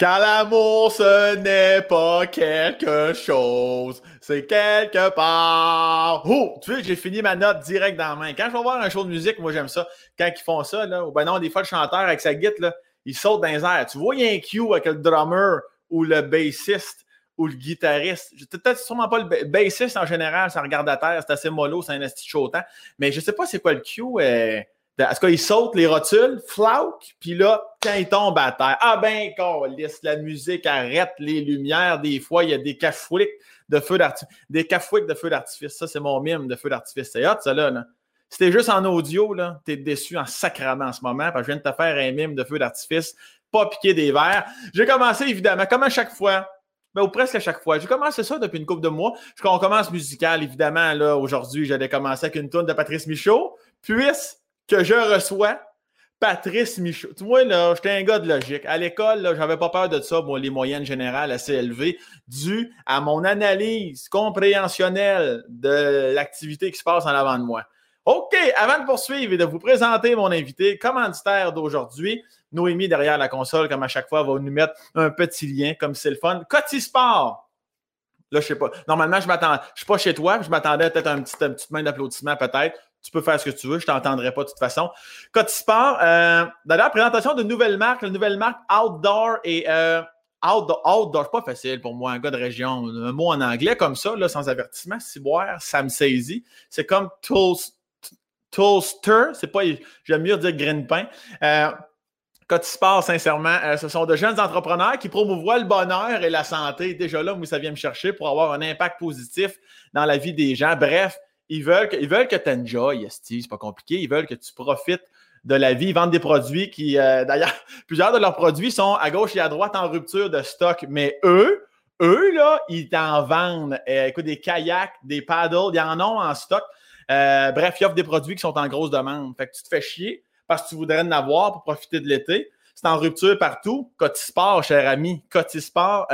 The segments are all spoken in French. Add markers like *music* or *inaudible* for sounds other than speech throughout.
Car l'amour, ce n'est pas quelque chose, c'est quelque part. Oh, tu vois, j'ai fini ma note direct dans la main. Quand je vais voir un show de musique, moi j'aime ça. Quand ils font ça, là, ou ben non, des fois le chanteur avec sa guitare, là, il saute dans les airs. Tu vois, il y a un cue avec le drummer ou le bassiste ou le guitariste. Peut-être sûrement pas le bassiste en général, ça regarde à terre, c'est assez mollo, c'est un esti chautant. Mais je sais pas c'est quoi le cue. Euh, est-ce qu'il saute les rotules, flauque, puis là, quand il tombe à terre, ah ben, laisse la musique arrête les lumières. Des fois, il y a des cafouics de feu d'artifice. Des cafouics de feu d'artifice. Ça, c'est mon mime de feu d'artifice. C'est hot, ça, là. là. Si t'es juste en audio, là, t'es déçu en sacrament en ce moment, parce que je viens de te faire un mime de feu d'artifice, pas piquer des verres. J'ai commencé, évidemment, comme à chaque fois, ben, ou presque à chaque fois. J'ai commencé ça depuis une couple de mois. On commence musical, évidemment, là, aujourd'hui, j'allais commencer avec une tune de Patrice Michaud. Puis, que je reçois Patrice Michaud. Tu vois, là, j'étais un gars de logique. À l'école, là, j'avais pas peur de ça, moi, les moyennes générales assez élevées, dû à mon analyse compréhensionnelle de l'activité qui se passe en avant de moi. OK, avant de poursuivre et de vous présenter mon invité commanditaire d'aujourd'hui, Noémie, derrière la console, comme à chaque fois, va nous mettre un petit lien, comme c'est le fun. Cotisport! Là, je sais pas. Normalement, je m'attends. Je suis pas chez toi, je m'attendais peut-être à une petite, une petite main d'applaudissement, peut-être. Tu peux faire ce que tu veux, je t'entendrai pas de toute façon. Cotisport, euh, d'ailleurs, présentation de nouvelle marque, la nouvelle marque Outdoor et euh, Outdoor, outdoor pas facile pour moi, un gars de région. Un mot en anglais comme ça, là, sans avertissement, boire, ça me saisit. C'est comme Toaster, c'est pas, j'aime mieux dire green pain. Euh, Cotisport, sincèrement, euh, ce sont de jeunes entrepreneurs qui promouvoient le bonheur et la santé. Déjà là, où ça vient me chercher pour avoir un impact positif dans la vie des gens. Bref, ils veulent que, ils veulent que tu enjoy, c'est pas compliqué. Ils veulent que tu profites de la vie. Ils vendent des produits qui, euh, *laughs* d'ailleurs, plusieurs de leurs produits sont à gauche et à droite en rupture de stock. Mais eux, eux, là, ils t'en vendent. Euh, écoute, des kayaks, des paddles, ils en ont en stock. Euh, bref, ils offrent des produits qui sont en grosse demande. Fait que tu te fais chier parce que tu voudrais en avoir pour profiter de l'été. C'est en rupture partout. Cotisport, cher ami. Cotisport.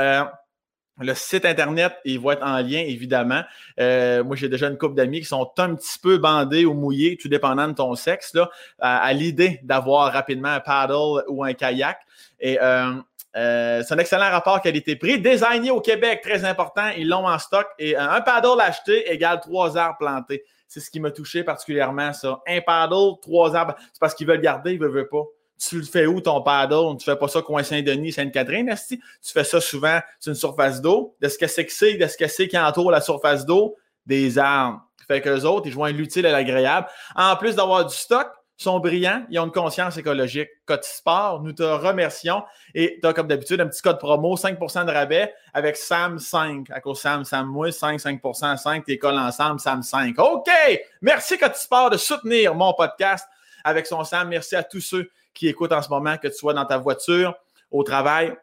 Le site Internet, il va être en lien, évidemment. Euh, moi, j'ai déjà une couple d'amis qui sont un petit peu bandés ou mouillés, tout dépendant de ton sexe, là, à, l'idée d'avoir rapidement un paddle ou un kayak. Et euh, euh, c'est un excellent rapport qualité-prix. Designé au Québec, très important. Ils l'ont en stock. Et un paddle acheté égale trois arbres plantés. C'est ce qui m'a touché particulièrement, ça. Un paddle, trois arbres. C'est parce qu'ils veulent garder, ils ne veulent pas tu le fais où ton paddle? Tu fais pas ça coin Saint-Denis, Sainte-Catherine, Tu fais ça souvent sur une surface d'eau. De ce que c'est que c'est, de ce que c'est qui entoure la surface d'eau? Des arbres. Fait que les autres, ils joignent l'utile et l'agréable. En plus d'avoir du stock, sont brillants, ils ont une conscience écologique. Sport, nous te remercions. Et tu as, comme d'habitude, un petit code promo, 5% de rabais avec SAM5. À cause SAM, SAM moi, 5, 5 5, t'es ensemble, SAM5. OK! Merci Sport de soutenir mon podcast avec son SAM. Merci à tous ceux qui écoute en ce moment, que tu sois dans ta voiture, au travail,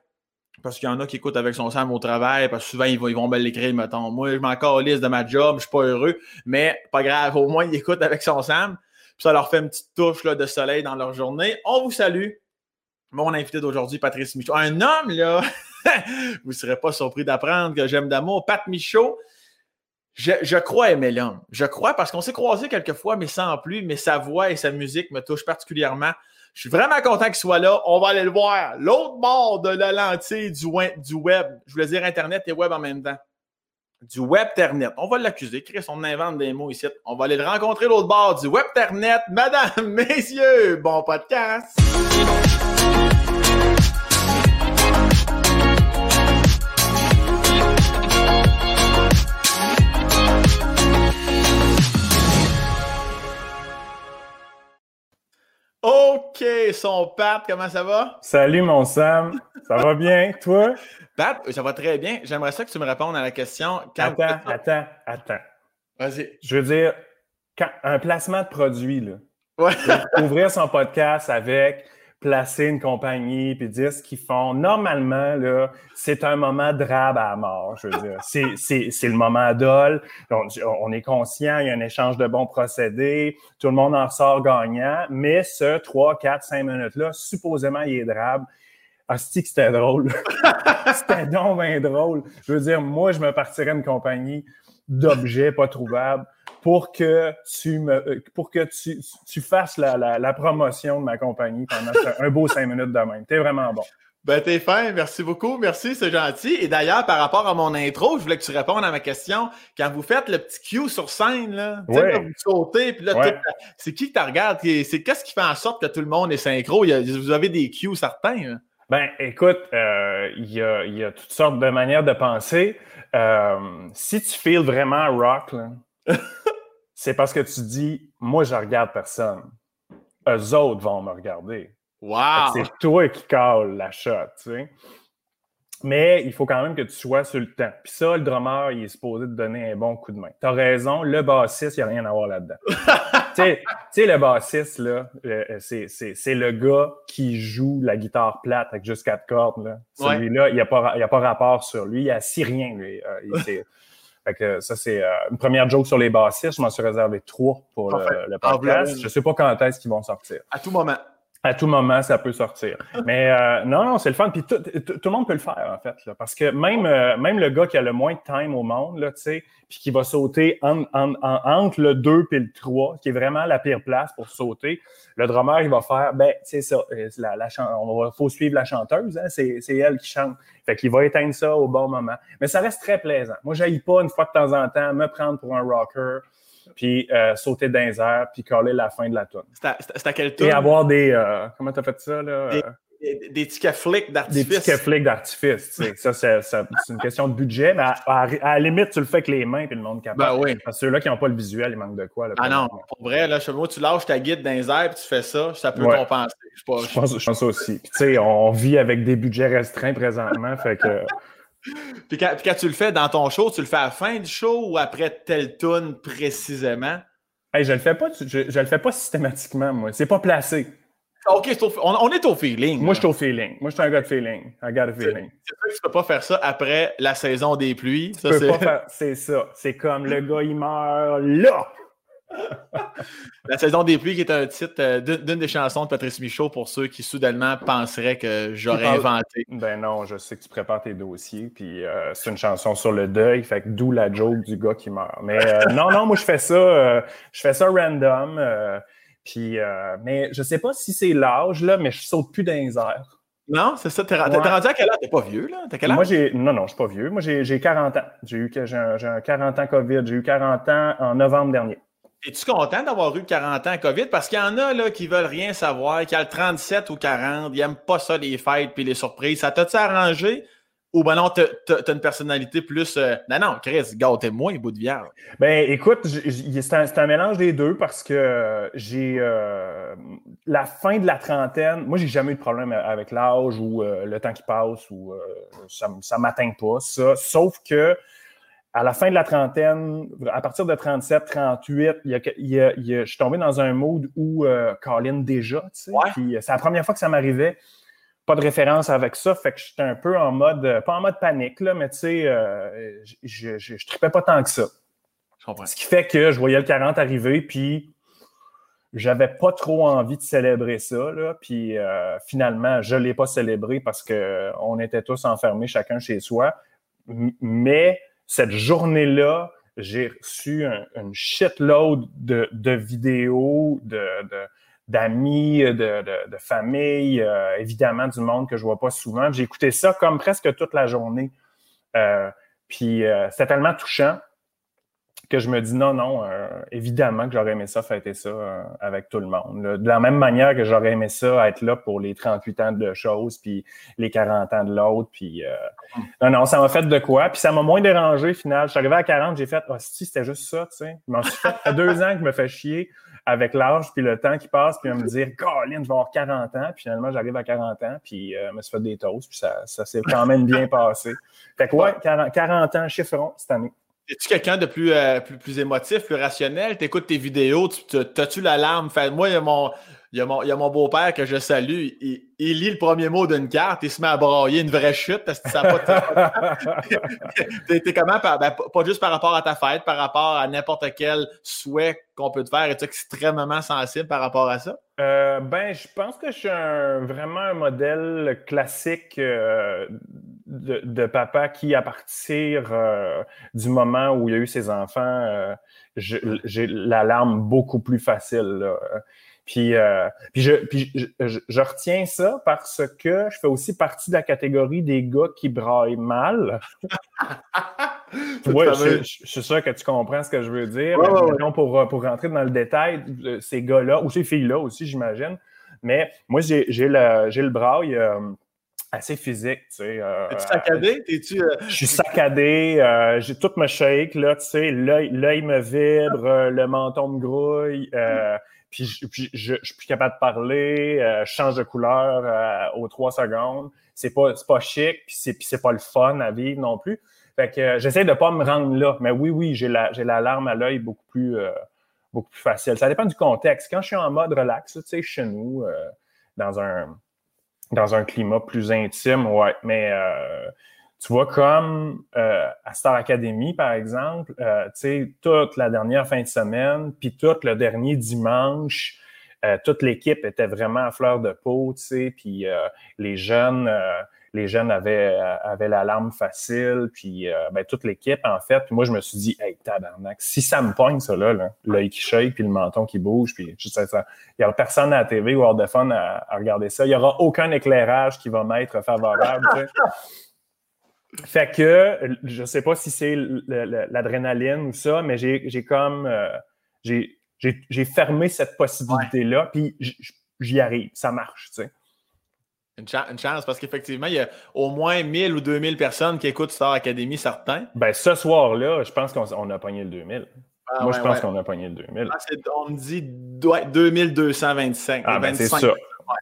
parce qu'il y en a qui écoutent avec son Sam au travail, parce que souvent, ils vont, ils vont me l'écrire, mettons. Moi, je m'en liste de ma job, je suis pas heureux, mais pas grave, au moins, ils écoutent avec son Sam, puis ça leur fait une petite touche de soleil dans leur journée. On vous salue. Mon invité d'aujourd'hui, Patrice Michaud. Un homme, là, *laughs* vous ne serez pas surpris d'apprendre que j'aime d'amour. Pat Michaud, je, je, crois aimer l'homme. Je crois parce qu'on s'est croisés quelques fois, mais sans plus. Mais sa voix et sa musique me touchent particulièrement. Je suis vraiment content qu'il soit là. On va aller le voir. L'autre bord de la lentille du, web. Je voulais dire Internet et web en même temps. Du web-ternet. On va l'accuser. Chris, on invente des mots ici. On va aller le rencontrer l'autre bord du web-ternet. Madame, *laughs* messieurs, bon podcast. OK, son Pat, comment ça va? Salut mon Sam, ça va bien, toi? Pat, ça va très bien. J'aimerais ça que tu me répondes à la question. attends, attends, attends. Vas-y. Je veux dire, un placement de produit, là. Ouais. Ouvrir son podcast avec placer une compagnie puis dire ce qu'ils font. Normalement, là, c'est un moment drabe à mort, je veux dire. *laughs* C'est le moment dol. On, on, est conscient, il y a un échange de bons procédés, tout le monde en sort gagnant, mais ce 3, 4, 5 minutes-là, supposément, il est drabe. Ah, que c'était drôle. *laughs* c'était donc bien drôle. Je veux dire, moi, je me partirais une compagnie d'objets pas trouvables pour que tu me euh, pour que tu, tu fasses la, la, promotion de ma compagnie pendant un beau cinq minutes de même. T'es vraiment bon. Ben, t'es fin, merci beaucoup, merci, c'est gentil. Et d'ailleurs, par rapport à mon intro, je voulais que tu répondes à ma question. Quand vous faites le petit cue sur scène, là, tu sais, vous sautez, puis là, c'est qui que tu regardes? C'est qu'est-ce qui fait en sorte que tout le monde est synchro? vous avez des cues certains? Hein? Ben, écoute, euh, il y, a, toutes sortes de manières de penser. Euh, si tu feels vraiment rock, *laughs* c'est parce que tu dis, moi, je regarde personne. Eux autres vont me regarder. Wow! C'est toi qui cale la shot, tu sais. Mais il faut quand même que tu sois sur le temps. Puis ça, le drummer, il est supposé te donner un bon coup de main. Tu as raison, le bassiste, il n'y a rien à voir là-dedans. *laughs* tu sais, le bassiste, là, euh, c'est le gars qui joue la guitare plate avec juste quatre cordes. Là. Celui-là, il n'y a, pas, a pas rapport sur lui. Il a si rien, lui. Euh, *laughs* fait que ça, c'est euh, une première joke sur les bassistes. Je m'en suis réservé trois pour le, le, podcast. Je ne sais pas quand est-ce qu'ils vont sortir. À tout moment à tout moment, ça peut sortir. *laughs* Mais euh, non, non, c'est le fun. Puis tout, le monde peut le faire, en fait. Là, parce que même, euh, même le gars qui a le moins de time au monde, là, tu sais, puis qui va sauter entre le 2 et le 3, qui est vraiment la pire place pour sauter, le drummer, il va faire, ben, c'est ça, euh, la, la on va, faut suivre la chanteuse, hein, c'est, elle qui chante. Fait qu'il va éteindre ça au bon moment. Mais ça reste très plaisant. Moi, j'aille pas une fois de temps en temps me prendre pour un rocker, puis euh, sauter dans les airs, puis coller la fin de la tune. C'est à, quel tour? Et avoir des... Euh, comment t'as fait ça, là? Des, des, tickets flics d'artifice. Des tickets flics d'artifice, ça, c'est une question de budget, mais à, la limite, tu le fais avec les mains, puis le monde capable. Ben oui. Parce que ceux-là qui n'ont pas le visuel, ils manquent de quoi. ah non, pour vrai, là, moi, tu lâches ta guide dans les airs, puis tu fais ça, ça peut compenser. Je, pense, je pense aussi. Puis tu sais, on vit avec des budgets restreints présentement, fait que... Puis quand, tu le fais dans ton show, tu le fais à la fin du show ou après telle tune précisément? Hey, je le fais pas, je, le fais pas systématiquement, moi. C'est pas placé. OK, on, est au feeling. Moi, je suis au feeling. Moi, je suis un gars de feeling. I got a feeling. C'est sûr que tu peux pas faire ça après la saison des pluies. C'est ça. C'est comme le gars, il meurt là. *laughs* La saison des pluies, qui est un titre euh, d'une des chansons de Patrice Michaud pour ceux qui soudainement penseraient que j'aurais inventé. Ben non, je sais que tu prépares tes dossiers, puis euh, c'est une chanson sur le deuil, fait que d'où la joke du gars qui meurt. Mais euh, *laughs* non, non, moi je fais ça, je fais ça random, puis mais je sais pas si c'est l'âge là, mais je saute plus dans les airs. Non, c'est ça. T'es rendu à quel âge? T'es pas vieux, là? T'as quel âge? Moi, j'ai. Non, non, je suis pas vieux. Moi, j'ai 40 ans. J'ai eu j'ai un 40 ans COVID. J'ai eu 40 ans en novembre dernier. Es-tu content d'avoir eu 40 ans COVID? Parce qu'il y en a là, qui veulent rien savoir, qui ont le 37 ou 40, ils n'aiment pas ça, les fêtes puis les surprises. Ça t'a-tu arrangé? Ou ben non, t'as une personnalité plus. Euh, non, non, Chris, gâtez-moi, bout de viande. Ben écoute, c'est un, mélange des deux parce que j'ai euh, la fin de la trentaine. Moi, j'ai jamais eu de problème avec l'âge ou euh, le temps qui passe ou ça, ça m'atteint pas, ça. Sauf que à la fin de la trentaine, à partir de 37, 38, il y a, je suis tombé dans un mood où euh, Colin déjà, tu sais. Puis euh, c'est la première fois que ça m'arrivait. Pas de référence avec ça, fait que j'étais un peu en mode, euh, pas en mode panique, là, mais tu sais, euh, je, je, je, tripais pas tant que ça. Ce qui fait que je voyais le 40 arriver, puis j'avais pas trop envie de célébrer ça, là. Puis finalement, je l'ai pas célébré parce que on était tous enfermés, chacun chez soi. Mais cette journée-là, j'ai reçu un, une shitload de, de vidéos, de, d'amis, de, de, de, famille, euh, évidemment du monde que je vois pas souvent. J'ai écouté ça comme presque toute la journée. Euh, puis euh, c'était tellement touchant que je me dis non, non, euh, évidemment que j'aurais aimé ça, fêter ça euh, avec tout le monde. De la même manière que j'aurais aimé ça, être là pour les 38 ans de choses, puis les 40 ans de l'autre, puis euh, non, non, ça m'a fait de quoi, puis ça m'a moins dérangé, final. Je suis arrivé à 40, j'ai fait, oh, si, c'était juste ça, tu sais. Je m'en suis fait, deux ans que je me fais chier avec l'âge, puis le temps qui passe, puis à me dire, Colin, je vais avoir 40 ans, puis finalement, j'arrive à 40 ans, puis je me suis fait des toasts, puis ça, ça s'est quand même bien *laughs* passé. Fait que ouais, 40, 40 ans, chiffron cette année. Es-tu quelqu'un de plus, euh, plus, plus, émotif, plus rationnel? Tu écoutes tes vidéos, t'as-tu l'alarme? Moi, il y a mon, il y a mon, mon beau-père que je salue. Il, lit le premier mot d'une carte, il se met à brailler une vraie chute parce que ça pas de *laughs* T'es comment? Ben, pas juste par rapport à ta fête, par rapport à n'importe quel souhait qu'on peut te faire. Es-tu extrêmement sensible par rapport à ça? Euh, ben, je pense que je suis vraiment un modèle classique euh, de, de, papa qui, à partir euh, du moment où il y a eu ses enfants, j'ai l'alarme beaucoup plus facile. Là Puis, euh, puis, je, puis je, je, retiens ça parce que je fais aussi partie de la catégorie des gars qui braillent mal. *laughs* oui, je, je, suis sûr que tu comprends ce que je veux dire. Pour, pour rentrer dans le détail, ces gars-là, ou ces filles-là aussi, j'imagine. Mais moi, j'ai le, le braille assez physique, tu sais. Euh, Es-tu saccadé? -tu, euh, Je suis saccadé, euh, j'ai tout me shake, là, tu sais, l'œil me vibre, le menton me grouille, puis, je, je, suis plus capable de parler, je change de couleur aux trois secondes. C'est pas, pas chic, puis c'est pas le fun à vivre non plus. Fait que j'essaie de pas me rendre là, mais oui, oui, j'ai la, la larme à l'œil beaucoup plus, beaucoup plus facile. Ça dépend du contexte. Quand je suis en mode relax, tu sais, chez nous, dans un dans un climat plus intime, ouais. Mais euh, tu vois, comme euh, à Star Academy, par exemple, euh, tu sais, toute la dernière fin de semaine, puis tout le dernier dimanche, toute l'équipe était vraiment à fleur de peau, tu sais, puis les jeunes les jeunes avaient, euh, avaient la larme facile, puis euh, ben, toute l'équipe, en fait. Puis moi, je me suis dit, hey, tabarnak, si ça me pogne, ça, là, l'œil qui shake, puis le menton qui bouge, puis je sais ça, il n'y aura personne à la TV ou hors de fun à, regarder ça. Il n'y aura aucun éclairage qui va m'être favorable, tu sais. Fait que, je ne sais pas si c'est l'adrénaline ou ça, mais j'ai comme, euh, j'ai fermé cette possibilité-là, puis j'y arrive, ça marche, tu sais. Une, chance, parce qu'effectivement, il y a au moins 1000 ou 2000 personnes qui écoutent Star Academy, certains. Ben, ce soir-là, je pense qu'on a pogné le 2000. Ah, Moi, je pense qu'on a pogné le 2000. Ah, on me dit 2225. Ah, ben, c'est ça.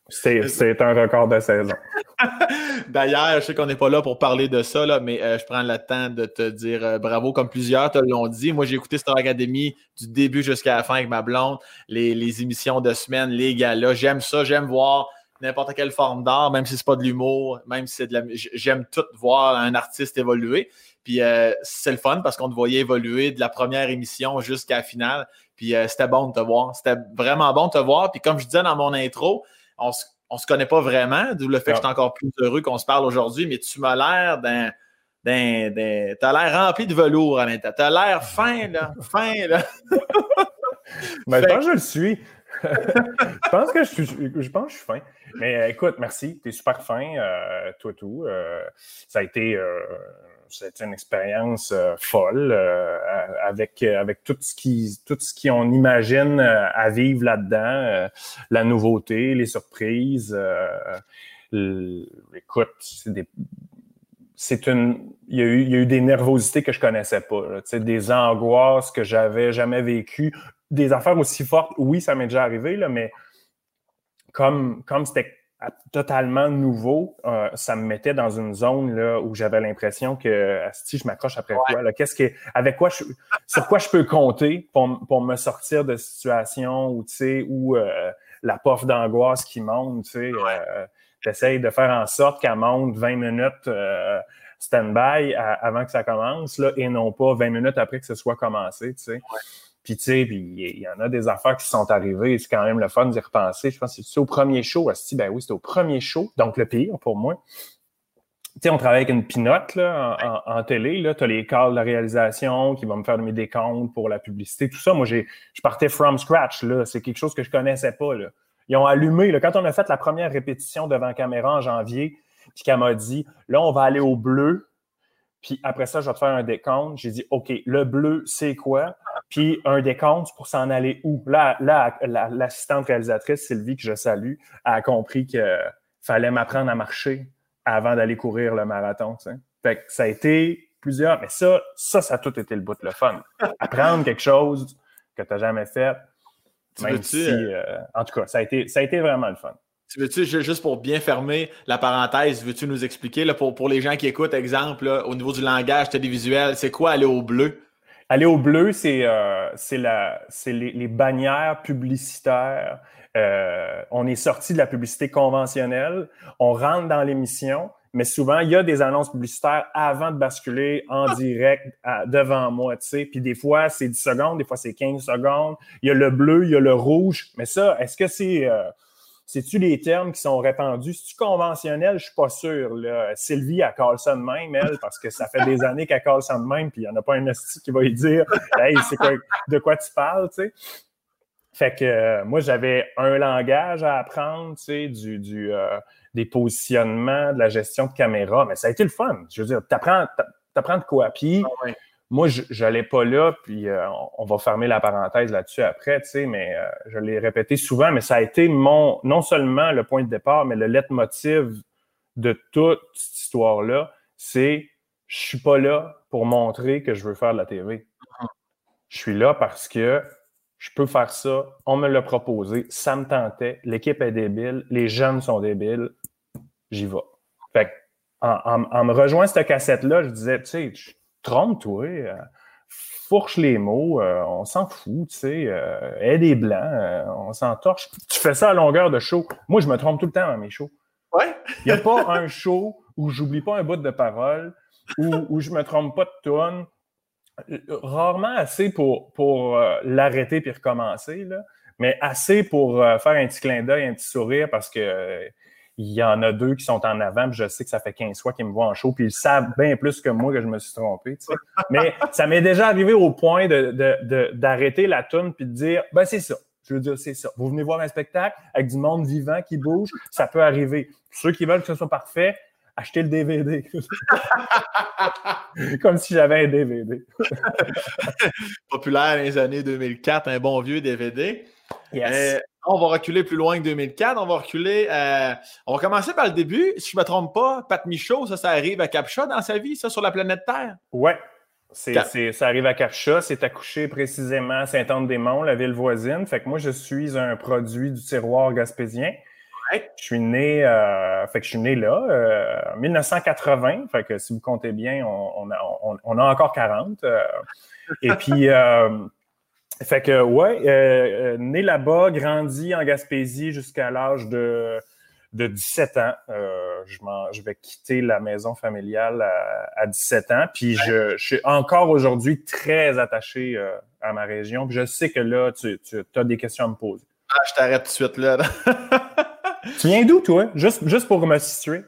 C'est un record de saison. *laughs* D'ailleurs, je sais qu'on n'est pas là pour parler de ça, là, mais euh, je prends le temps de te dire euh, bravo, comme plusieurs te l'ont dit. Moi, j'ai écouté Star Academy du début jusqu'à la fin avec ma blonde, les, les émissions de semaine, les galas. J'aime ça, j'aime voir n'importe quelle forme d'art, même si c'est pas de l'humour, même si c'est de la. J'aime tout voir un artiste évoluer. Puis euh, c'est le fun parce qu'on te voyait évoluer de la première émission jusqu'à la finale. Puis euh, c'était bon de te voir. C'était vraiment bon de te voir. Puis comme je disais dans mon intro, on se, se connaît pas vraiment, d'où le fait que je suis encore plus heureux qu'on se parle aujourd'hui, mais tu m'as l'air d'un. T'as l'air rempli de velours à l'intérieur. T'as l'air fin, là. fin, là. *laughs* Maintenant, je le suis. *laughs* je pense que je, suis, pense je suis fin. Mais euh, écoute, merci. Tu es super fin, euh, toi tout. Euh, ça a été une expérience folle avec, avec tout ce qui tout ce imagine à vivre là-dedans, la nouveauté, les surprises. écoute, c'est une. Il y, a eu, il y, a eu, des nervosités que je connaissais pas, des angoisses que j'avais jamais vécues des affaires aussi fortes, oui, ça m'est déjà arrivé, là, mais comme comme c'était totalement nouveau, euh, ça me mettait dans une zone là, où j'avais l'impression que si je m'accroche après quoi, qu'est-ce que avec quoi je, sur quoi je peux compter pour, pour me sortir de situation où tu sais où euh, la pof d'angoisse qui monte, tu sais, euh, j'essaye de faire en sorte qu'elle monte 20 minutes stand-by avant que ça commence là, et non pas 20 minutes après que ce soit commencé, tu sais. Puis, tu sais, il y en a des affaires qui sont arrivées. C'est quand même le fun d'y repenser. Je pense que c'est au premier show. Asti, ben oui, c'était au premier show. Donc, le pire pour moi. Tu sais, on travaille avec une pinote là, en, télé. Là. Tu as les calls de la réalisation qui vont me faire mes décomptes pour la publicité. Tout ça, moi, j'ai, je partais from scratch. Là. C'est quelque chose que je connaissais pas. Là. Ils ont allumé. Là, quand on a fait la première répétition devant caméra en janvier, puis qu'elle m'a dit, là, on va aller au bleu. Puis après ça, je vais te faire un décompte. J'ai dit, OK, le bleu, c'est quoi? Puis un décompte pour s'en aller où? Là, là l'assistante réalisatrice, Sylvie, que je salue, a compris qu'il fallait m'apprendre à marcher avant d'aller courir le marathon. Fait que ça a été plusieurs, mais ça, ça, ça a tout été le bout de le fun. Apprendre quelque chose que tu n'as jamais fait. Même si, euh, euh, en tout cas, ça a, été, ça a été vraiment le fun. Tu veux-tu, juste pour bien fermer la parenthèse, veux-tu nous expliquer, là, pour, pour les gens qui écoutent, exemple, au niveau du langage télévisuel, c'est quoi aller au bleu? Aller au bleu, c'est euh, les, les, bannières publicitaires. Euh, on est sorti de la publicité conventionnelle, on rentre dans l'émission, mais souvent, il y a des annonces publicitaires avant de basculer en ah! direct devant moi, tu sais. Puis des fois, c'est 10 secondes, des fois, c'est 15 secondes. Il y a le bleu, il y a le rouge. Mais ça, est-ce que c'est... Euh, c'est-tu les termes qui sont répandus? C'est-tu conventionnel? Je suis pas sûr. Là. Sylvie, elle colle ça de même, elle, parce que ça fait des *laughs* années qu'elle colle ça de même, puis il n'y en a pas un qui va lui dire Hey, c'est quoi, de quoi tu parles, tu sais? Fait que euh, moi, j'avais un langage à apprendre, tu sais, du, du euh, des positionnements, de la gestion de caméra, mais ça a été le fun. Je veux dire, t'apprends, t'apprends de quoi? Puis, ah moi, je n'allais pas là, puis euh, on va fermer la parenthèse là-dessus après, tu sais, mais je l'ai répété souvent, mais ça a été mon, non seulement le point de départ, mais le leitmotiv de toute cette histoire-là, c'est je suis pas là pour montrer que je veux faire de la TV. Je suis là parce que je peux faire ça, on me l'a proposé, ça me tentait, l'équipe est débile, les jeunes sont débiles, j'y vais. Fait en, me rejoignant cette cassette-là, je disais, tu sais, trompe-toi, euh, fourche les mots, euh, on s'en fout, tu sais, euh, aide des blancs, on s'en torche. Tu fais ça à longueur de show. Moi, je me trompe tout le temps dans mes shows. Ouais. Il n'y a pas *laughs* un show où j'oublie pas un bout de parole, où, où je me trompe pas de tonne, rarement assez pour, pour euh, l'arrêter puis recommencer, là, mais assez pour euh, faire un petit clin d'œil, un petit sourire parce que euh, il y en a deux qui sont en avant, puis je sais que ça fait 15 fois qu'ils me voient en show, puis ils savent bien plus que moi que je me suis trompé. Mais ça m'est déjà arrivé au point d'arrêter de, la toune puis de dire ben c'est ça. Je veux dire, c'est ça. Vous venez voir un spectacle avec du monde vivant qui bouge, ça peut arriver. Ceux qui veulent que ce soit parfait, acheter le DVD. *laughs* Comme si j'avais un DVD. *laughs* Populaire dans les années 2004, un bon vieux DVD. Euh, on va reculer plus loin que 2004. On va reculer. Euh, on va commencer par le début. Si je ne me trompe pas, Pat Michaud, ça, ça arrive à Capcha dans sa vie, ça, sur la planète Terre? Ouais. C'est, ça arrive à Capcha. C'est accouché précisément à Saint-Anne-des-Monts, la ville voisine. Fait que moi, je suis un produit du tiroir gaspésien. Je suis né, euh, fait que je suis né là, euh, en 1980. Fait que si vous comptez bien, on, a, encore 40. Euh. et puis, fait que ouais, né là-bas, grandi en Gaspésie jusqu'à l'âge de, de 17 ans. je, je vais quitter la maison familiale à, 17 ans. Puis je, suis encore aujourd'hui très attaché à ma région. Puis je sais que là, tu, tu as des questions à me poser. Ah, je t'arrête tout de suite là. *laughs* Tu viens d'où, toi? Juste, juste pour me situer.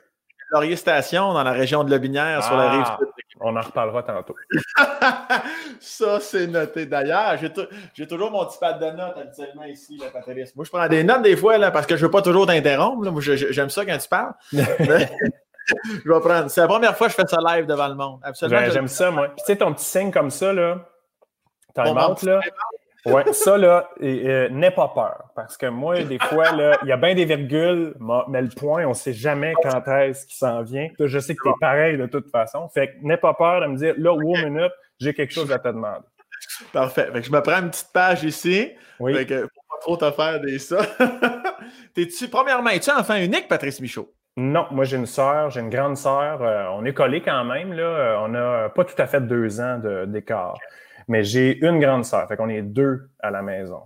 Laurier Station, dans la région de Lobinière, sur la rive ah, On en reparlera tantôt. *laughs* ça, c'est noté. D'ailleurs, j'ai, toujours mon petit pad de notes habituellement ici, Patrice. Moi, je prends des notes des fois, là, parce que je ne veux pas toujours t'interrompre. Moi, j'aime ça quand tu parles. *laughs* *laughs* je vais prendre. C'est la première fois que je fais ça live devant le monde. Absolument. j'aime ça, moi. tu sais, ton petit signe comme ça, là, time out, là. Oui, ça, là, euh, n'aie pas peur. Parce que moi, des fois, là, il y a bien des virgules, mais le point, on ne sait jamais quand est-ce qu'il s'en vient. Je sais que tu es pareil de toute façon. Fait que n'aie pas peur de me dire, là, wow, minute, j'ai quelque chose à te demander. Parfait. Fait que je me prends une petite page ici. Oui. Fait que pour pas trop te faire des ça. *laughs* T'es-tu, premièrement, es-tu enfant unique, Patrice Michaud? Non, moi j'ai une sœur, j'ai une grande sœur. Euh, on est collés quand même, là. Euh, on n'a pas tout à fait deux ans d'écart. Mais j'ai une grande sœur, fait qu'on est deux à la maison.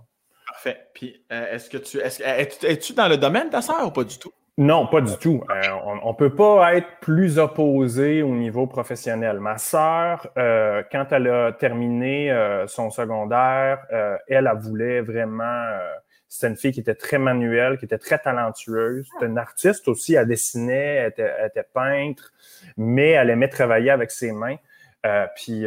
Parfait. Puis, euh, est-ce que tu. es-tu dans le domaine de ta sœur ou pas du tout? Non, pas du tout. Euh, on ne peut pas être plus opposé au niveau professionnel. Ma sœur, euh, quand elle a terminé son secondaire, elle, elle voulait vraiment. C'était une fille qui était très manuelle, qui était très talentueuse. C'était une artiste aussi. Elle dessinait, elle était, elle était peintre, mais elle aimait travailler avec ses mains. puis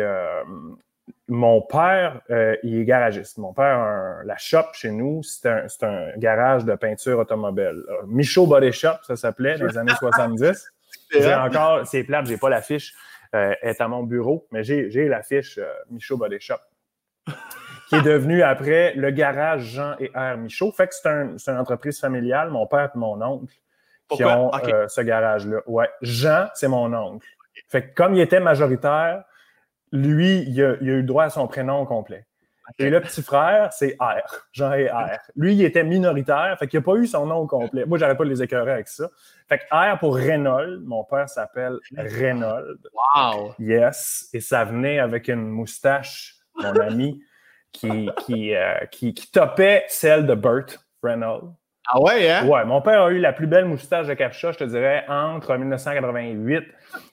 mon père, euh, il est garagiste. Mon père, la shop chez nous, c'est un, garage de peinture automobile. Euh, Michaud Body Shop, ça s'appelait, dans les années 70. *laughs* J'ai encore, c'est plate, j'ai pas l'affiche, euh, est à mon bureau, mais j'ai l'affiche euh, Michaud Body Shop, qui est devenu après le garage Jean et R. Michaud. Fait que c'est une entreprise familiale, mon père et mon oncle qui ont ce garage-là. Ouais, Jean, c'est mon oncle. Fait que comme il était majoritaire, lui, il a, eu droit à son prénom complet. Et le petit frère, c'est R, Jean et R. Lui, il était minoritaire, fait qu'il n'a pas eu son nom complet. Moi, j'arrête pas de les écœurer avec ça. Fait que R pour Reynold, mon père s'appelle Reynold. Wow! Yes. Et ça venait avec une moustache, mon ami, qui, qui, euh, qui, qui topait celle de Burt Reynolds. Ah ouais, hein? Ouais, mon père a eu la plus belle moustache de Capcha, je te dirais, entre 1988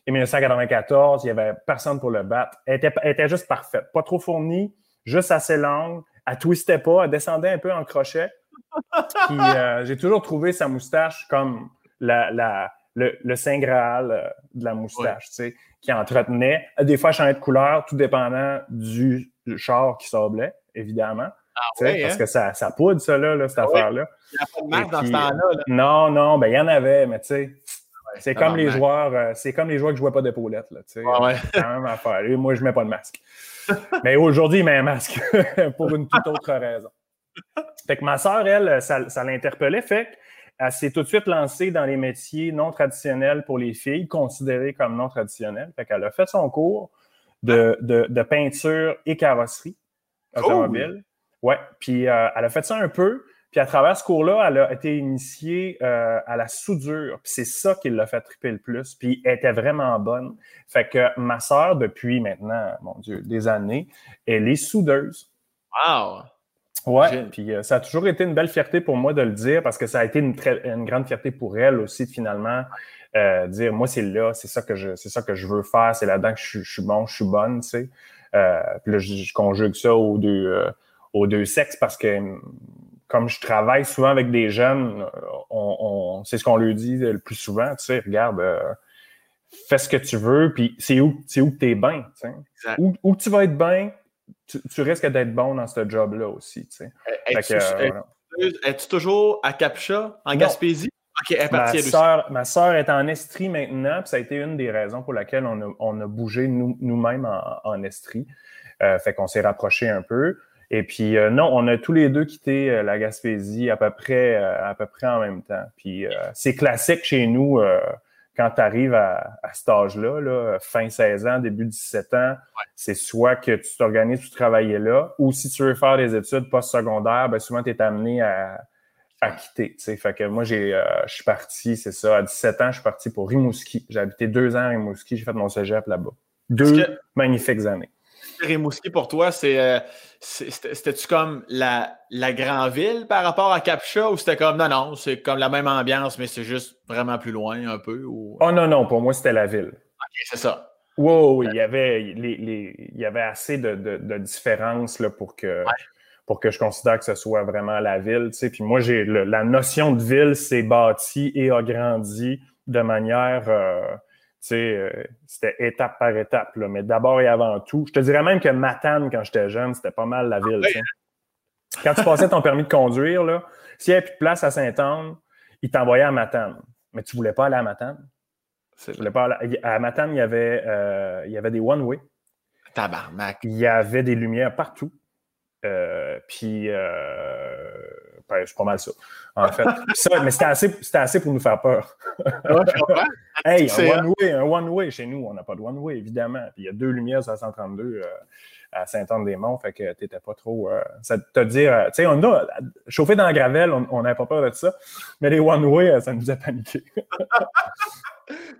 et 1994. Il n'y avait personne pour le battre. Elle était, était juste parfaite. Pas trop fournie, juste assez longue. Elle twistait pas, elle descendait un peu en crochet. Puis euh, *laughs* j'ai toujours trouvé sa moustache comme la, la, le, le Saint Graal euh, de la moustache, tu sais, qui entretenait. Des fois, elle changeait de couleur, tout dépendant du char qui sablait, évidemment. Ah parce hein? que ça, ça poudre, ça, là, cette affaire-là. Il n'y a pas de marque dans ce temps-là. Non, non, ben il y en avait, mais tu sais. c'est comme les joueurs, euh, c'est comme les joueurs qui ne jouaient pas d'épaulettes. Là, ouais. C'est quand même affaire. moi, je ne mets pas de masque. mais aujourd'hui, il met un masque *laughs* pour une toute autre raison. Fait que ma soeur, elle, ça, ça l'interpellait. Fait elle s'est tout de suite lancée dans les métiers non traditionnels pour les filles, considérés comme non traditionnels. Fait qu'elle a fait son cours de, de, peinture et carrosserie automobile. Ouais, puis euh, elle a fait ça un peu. Puis à travers ce cours-là, elle a été initiée euh, à la soudure. Puis c'est ça qui l'a fait triper le plus. Puis elle était vraiment bonne. Fait que ma sœur, depuis maintenant, mon Dieu, des années, elle est soudeuse. Wow! Ouais, puis euh, ça a toujours été une belle fierté pour moi de le dire parce que ça a été une, très, une grande fierté pour elle aussi de finalement euh, dire moi c'est là, c'est ça que je c'est ça que je veux faire, c'est là-dedans que je, suis bon, je suis bonne, tu sais. Puis là, je, conjugue ça aux deux aux deux sexes parce que comme je travaille souvent avec des jeunes, on, on c'est ce qu'on lui dit le plus souvent, tu sais, regarde, fais ce que tu veux, puis c'est où c'est où que t'es bien, tu sais. Où, où tu vas être bien, tu, risques d'être bon dans ce job-là aussi. Tu sais. Es-tu toujours à Capcha, en Gaspésie? Elle ma, soeur, ma soeur est en Estrie maintenant, puis ça a été une des raisons pour laquelle on a, on a bougé nous-mêmes en, en, Estrie. Euh, fait qu'on s'est rapproché un peu. Et puis euh, non, on a tous les deux quitté euh, la Gaspésie à peu près à peu près en même temps. Puis c'est classique chez nous quand tu arrives à, cet âge-là, fin 16 ans, début 17 ans, c'est soit que tu t'organises pour travailler là, ou si tu veux faire des études post-secondaires, ben souvent tu es amené à, quitter. Fait que moi, j'ai, euh, je suis parti, c'est ça, à 17 ans, je suis parti pour Rimouski. J'ai habité deux ans à Rimouski, j'ai fait mon cégep là-bas. Deux magnifiques années. Rimouski, pour toi, c'est, euh, c'était-tu comme la, la grande ville par rapport à Capcha ou c'était comme non, non, c'est comme la même ambiance, mais c'est juste vraiment plus loin un peu? Ou... Oh non, non, pour moi, c'était la ville. OK, c'est ça. Wow, il y avait, il y avait assez de, de, différences là, pour, que, pour que je considère que ce soit vraiment la ville. Tu sais. Puis moi, j'ai la notion de ville s'est bâtie et a grandi de manière. Euh, euh, c'était étape par étape, là. mais d'abord et avant tout. Je te dirais même que Matane, quand j'étais jeune, c'était pas mal la ville. Quand tu passais ton permis de conduire, là, s'il n'y avait plus de place à Saint-Anne, ils t'envoyaient à Matane. Mais tu ne voulais pas aller à Matane. Tu voulais pas À Matane, il y avait, euh, il y avait des one-way. Tabarnak. Il y avait des lumières partout. Euh, puis ben, c'est pas mal ça. En fait. mais c'était assez, assez, pour nous faire peur. hey, un one-way, un one-way chez nous, on n'a pas de one-way, évidemment. Puis il y a deux lumières la 132 euh, à Saint-Anne-des-Monts, fait que tu n'étais pas trop. Euh, ça te dire, euh, tu sais, on a chauffé dans la gravelle, on n'avait pas peur de ça, mais les one-way, ça nous a paniqué. *laughs*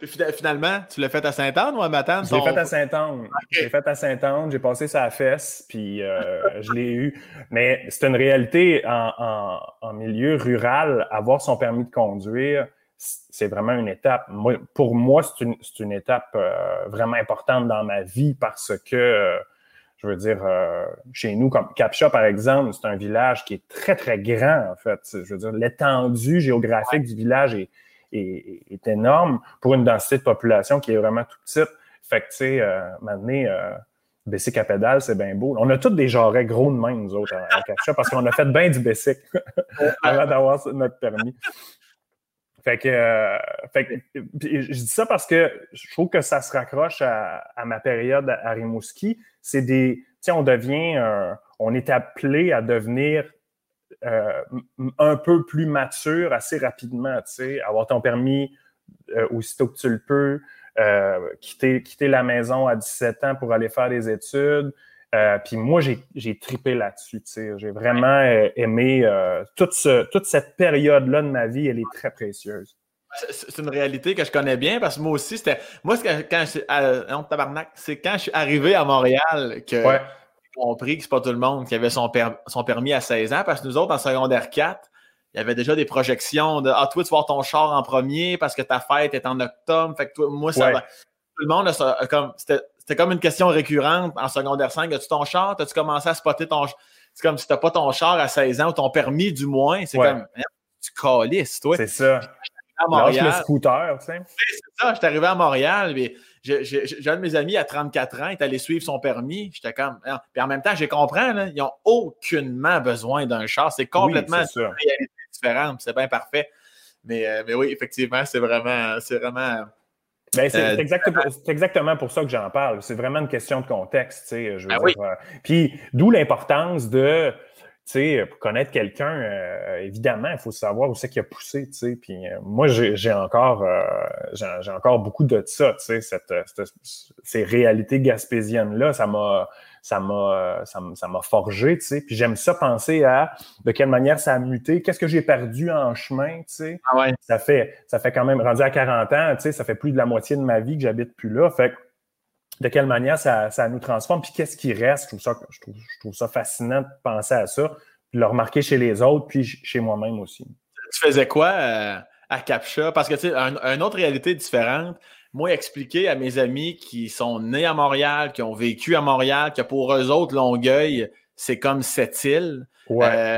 finalement, tu l'as fait à Saint-Anne ou à Matane? Je l'ai fait à Saint-Anne. J'ai fait à Saint-Anne, j'ai passé sa fesse, puis euh, je l'ai eu. Mais c'est une réalité en, milieu rural, avoir son permis de conduire, c'est vraiment une étape. pour moi, c'est une, étape euh, vraiment importante dans ma vie parce que, euh, je veux dire, chez nous, comme Capcha, par exemple, c'est un village qui est très, très grand, en fait. Je veux dire, l'étendue géographique du village est est, énorme pour une densité de population qui est vraiment tout petite. Fait que, tu sais, euh, maintenant, euh, à pédale, c'est bien beau. On a tous des jarrets gros de main, nous autres, en, parce qu'on a fait bien du Bessic *laughs* avant d'avoir notre permis. Fait que, euh, fait que, je dis ça parce que je trouve que ça se raccroche à, ma période à Rimouski. C'est des, tu sais, on devient, on est appelé à devenir euh, un peu plus mature assez rapidement, tu sais, avoir ton permis euh, aussitôt que tu le peux, euh, quitter, quitter la maison à 17 ans pour aller faire des études. puis moi, j'ai tripé là-dessus. Tu sais. J'ai vraiment aimé toute, ce, toute cette période-là de ma vie, elle est très précieuse. C'est une réalité que je connais bien parce que moi aussi, c'était. Moi, quand je, tabarnak, c'est quand je suis arrivé à Montréal que compris que c'est pas tout le monde qui avait son, son permis à 16 ans, parce que nous autres, en secondaire 4, il y avait déjà des projections de Ah, toi, tu vas avoir ton char en premier parce que ta fête est en octobre. Fait que toi, moi, ça va. Tout le monde, comme, c'était comme une question récurrente en secondaire 5. As-tu ton char? As-tu commencé à spotter ton C'est comme si tu n'as pas ton char à 16 ans ou ton permis, du moins. C'est comme tu calisses, toi. C'est ça. À Montréal. le scooter, tu sais. C'est ça, je suis arrivé à Montréal, et j'ai un de mes amis à 34 ans, il est allé suivre son permis. J'étais comme. Ah. Puis en même temps, j'ai compris, ils n'ont aucunement besoin d'un char. C'est complètement une réalité différente. C'est bien parfait. Mais, euh, mais, oui, effectivement, c'est vraiment. C'est vraiment ben, c'est euh, exactement, pour ça que j'en parle. C'est vraiment une question de contexte. Je veux ben dire, euh, puis d'où l'importance de sais, pour connaître quelqu'un, euh, évidemment, il faut savoir où c'est qu'il a poussé, tu sais. Puis euh, moi, j'ai encore, euh, j'ai encore beaucoup de ça, tu sais, cette, ces réalités gaspésiennes-là, ça m'a, ça m'a, ça m'a forgé, tu sais. Puis j'aime ça penser à de quelle manière ça a muté, qu'est-ce que j'ai perdu en chemin, tu sais? Ah ouais. Ça fait, ça fait quand même, rendu à 40 ans, tu sais, ça fait plus de la moitié de ma vie que j'habite plus là. Fait de quelle manière ça, ça nous transforme, puis qu'est-ce qui reste. Je trouve, ça, je, trouve, je trouve ça fascinant de penser à ça, puis le remarquer chez les autres, puis chez moi-même aussi. Tu faisais quoi euh, à Captcha? Parce que, tu sais, une autre réalité différente, moi, expliquer à mes amis qui sont nés à Montréal, qui ont vécu à Montréal, que pour eux autres, Longueuil, c'est comme cette île. Ouais. Euh,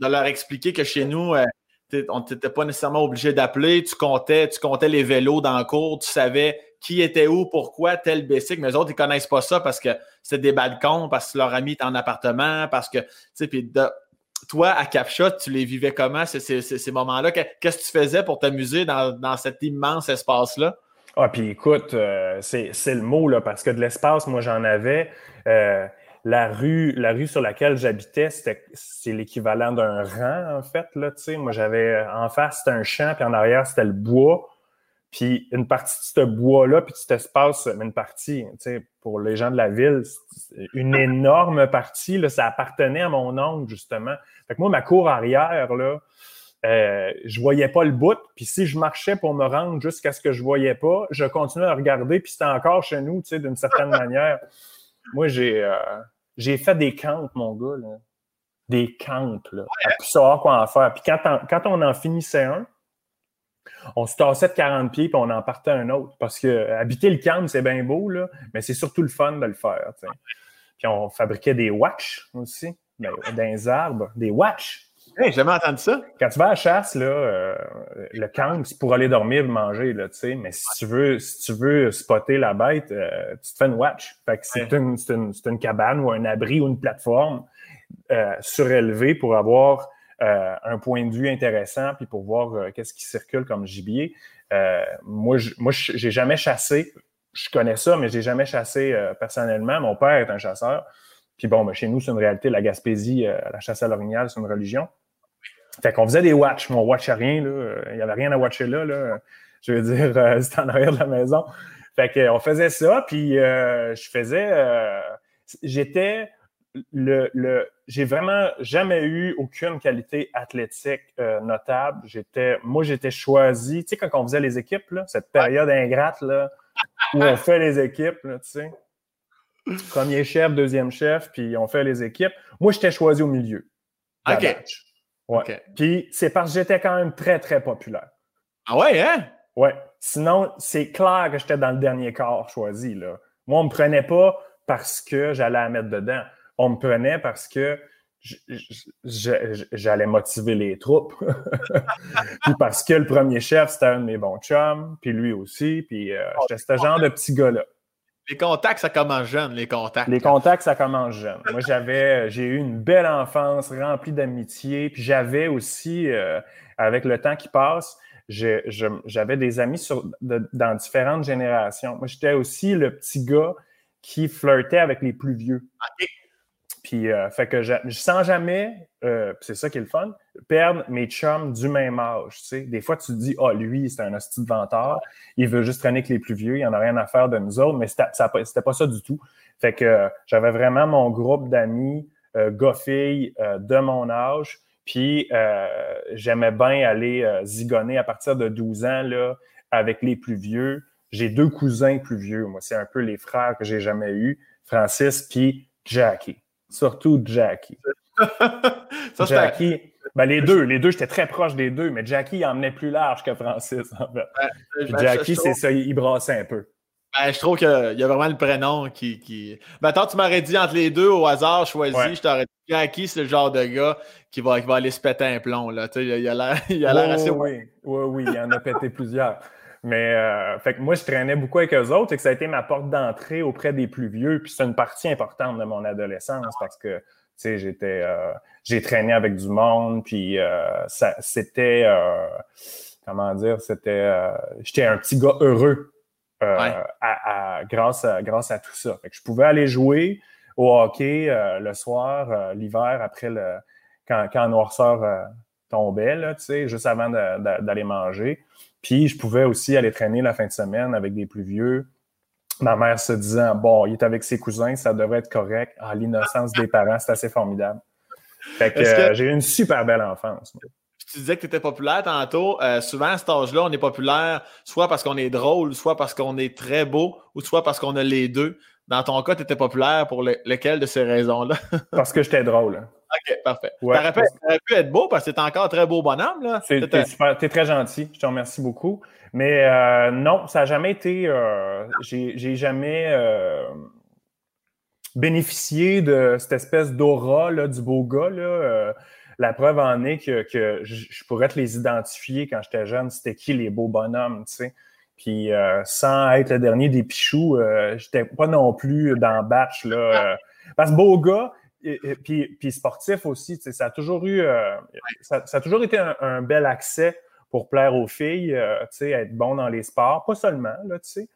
de leur expliquer que chez nous, euh, on n'était pas nécessairement obligé d'appeler, tu comptais, tu comptais les vélos dans le cours, tu savais qui était où, pourquoi, tel bicycle. Mais les autres, ils connaissent pas ça parce que c'est des balcons, parce que leur ami est en appartement, parce que, tu sais, puis toi, à Capshot, tu les vivais comment, ces, ces, moments-là? Qu'est-ce que tu faisais pour t'amuser dans, cet immense espace-là? Ah, puis écoute, euh, c'est le mot, là, parce que de l'espace, moi, j'en avais. Euh, la rue, la rue sur laquelle j'habitais, c'est l'équivalent d'un rang, en fait. Là, moi, j'avais en face, c'était un champ, puis en arrière, c'était le bois. Puis une partie de ce bois-là, puis de cet espace, une partie, pour les gens de la ville, une énorme partie, là, ça appartenait à mon oncle, justement. Fait que moi, ma cour arrière, là, euh, je voyais pas le bout, puis si je marchais pour me rendre jusqu'à ce que je voyais pas, je continuais à regarder, puis c'était encore chez nous, d'une certaine *laughs* manière. Moi, j'ai euh, j'ai fait des camps, mon gars, là. Des camps, là. À plus savoir quoi en faire. Puis quand, quand on en finissait un, on se tassait de 40 pieds puis on en partait un autre. Parce que euh, habiter le camp, c'est bien beau, là, mais c'est surtout le fun de le faire. Puis on fabriquait des watch aussi, dans les arbres, des watch. Hey, jamais entendu ça. Quand tu vas à la chasse, là, euh, le camp, c'est pour aller dormir et manger, là, mais si tu veux, si tu veux spotter la bête, euh, tu te fais une watch. Fait que c'est une, une, une, cabane ou un abri ou une plateforme surélevée pour avoir euh, un point de vue intéressant, puis pour voir euh, qu'est-ce qui circule comme gibier. Euh, moi, je, moi, j'ai jamais chassé. Je connais ça, mais j'ai jamais chassé personnellement. Mon père est un chasseur. Puis bon, ben, chez nous, c'est une réalité. La Gaspésie, la chasse à l'orignal, c'est une religion. Fait qu'on faisait des watch, mais on watchait rien. Là. Il n'y avait rien à watcher là. là. Je veux dire, *laughs* c'était en arrière de la maison. Fait qu'on faisait ça, puis je faisais... J'étais le, le j'ai vraiment jamais eu aucune qualité athlétique euh, notable. J'étais, moi, j'étais choisi. Tu sais, quand on faisait les équipes, là, cette période ingrate là, où on *laughs* fait les équipes, là, tu sais. Premier chef, deuxième chef, puis on fait les équipes. Moi, j'étais choisi au milieu. OK. Ouais. Puis c'est parce que j'étais quand même très, très populaire. Ah ouais, hein? Ouais. Sinon, c'est clair que j'étais dans le dernier quart choisi. Là. Moi, on ne me prenait pas parce que j'allais la mettre dedans on me prenait parce que j'allais motiver les troupes. *laughs* puis parce que le premier chef, c'était un de mes bons chums, puis lui aussi, puis euh, oh, j'étais ce genre de petit gars-là. Les contacts, ça commence jeune, les contacts. Les contacts, ça commence jeune. Moi, j'avais, j'ai eu une belle enfance remplie d'amitié, puis j'avais aussi, euh, avec le temps qui passe, j'avais des amis sur, dans différentes générations. Moi, j'étais aussi le petit gars qui flirtait avec les plus vieux. Puis, euh, fait que je, sens jamais, euh, c'est ça qui est le fun, perdre mes chums du même âge. Des fois, tu te dis, ah, oh, lui, c'est un hostie de venteur, il veut juste traîner avec les plus vieux, il n'en a rien à faire de nous autres, mais c'était, pas ça du tout. Fait que euh, j'avais vraiment mon groupe d'amis, gars-filles de mon âge, puis j'aimais bien aller zigonner à partir de 12 ans là, avec les plus vieux. J'ai deux cousins plus vieux, moi, c'est un peu les frères que j'ai jamais eus, Francis puis Jackie. Surtout Jackie. *laughs* Jackie, ben les deux, les deux, j'étais très proche des deux, mais Jackie il emmenait plus large que Francis, en fait. Ben, Jackie, c'est ça, il brassait un peu. Ben, je trouve qu'il y a vraiment le prénom qui. qui... Ben, attends, tu m'aurais dit entre les deux au hasard choisi, je t'aurais dit Jackie, c'est le genre de gars qui va, qui va aller se péter un plomb. Là. *laughs* Il a l'air assez. Oui, oui, oui, il en a pété plusieurs. Mais euh, fait que moi, je traînais beaucoup avec eux autres et que ça a été ma porte d'entrée auprès des plus vieux. Puis c'est une partie importante de mon adolescence parce que tu sais, j'étais euh, j'ai traîné avec du monde, puis euh, ça c'était comment dire, c'était j'étais un petit gars heureux à, grâce, à, grâce à tout ça. Fait que je pouvais aller jouer au hockey le soir, l'hiver, après le quand, quand noirceur tombait, là, tu sais, juste avant d'aller manger. Puis je pouvais aussi aller traîner la fin de semaine avec des plus vieux. Ma mère se disant Bon, il est avec ses cousins, ça devrait être correct. Ah, l'innocence des parents, c'est assez formidable. Fait que, euh, j'ai eu une super belle enfance. Tu disais que tu étais populaire tantôt. Euh, souvent, à cet âge-là, on est populaire soit parce qu'on est drôle, soit parce qu'on est très beau, ou soit parce qu'on a les deux. Dans ton cas, tu étais populaire pour lequel de ces raisons-là? parce que j'étais drôle. OK, parfait. Ouais, T'aurais pu, être beau parce que t'es encore très beau bonhomme. Là. T'es, es très gentil. Je te remercie beaucoup. Mais euh, non, ça n'a jamais été. Euh, j'ai, jamais euh, bénéficié de cette espèce d'aura du beau gars. Là. la preuve en est que, que je pourrais te les identifier quand j'étais jeune. C'était qui les beaux bonhommes, tu sais? Puis sans être le dernier des pichous, j'étais pas non plus dans le batch. Là, parce que beau gars, et, puis, puis, sportif aussi, ça a toujours eu, euh, ça, a toujours été un, bel accès pour plaire aux filles, euh, être bon dans les sports, pas seulement, là, tu sais.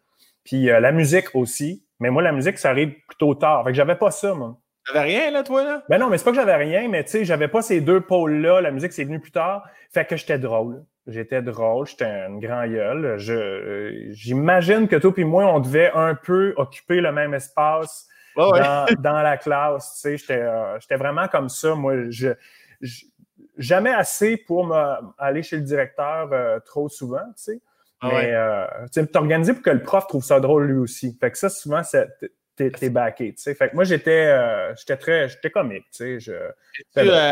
Puis euh, la musique aussi. Mais moi, la musique, ça arrive plutôt tard. Fait que j'avais pas ça, moi. T'avais rien, là, toi, là? Ben non, mais c'est pas que j'avais rien, mais tu sais, j'avais pas ces deux pôles-là. La musique, c'est venu plus tard. Fait que j'étais drôle. J'étais drôle, j'étais un grand gueule. j'imagine que toi et moi, on devait un peu occuper le même espace dans, la classe. Tu sais, euh, j'étais vraiment comme ça. Moi, je, jamais assez pour aller chez le directeur euh, trop souvent, tu sais. Ah mais euh, tu t'organiser pour que le prof trouve ça drôle lui aussi. Fait que ça, souvent, t'es backé, tu sais. Fait que moi, j'étais j'étais très, j'étais comique, tu sais. Je, euh,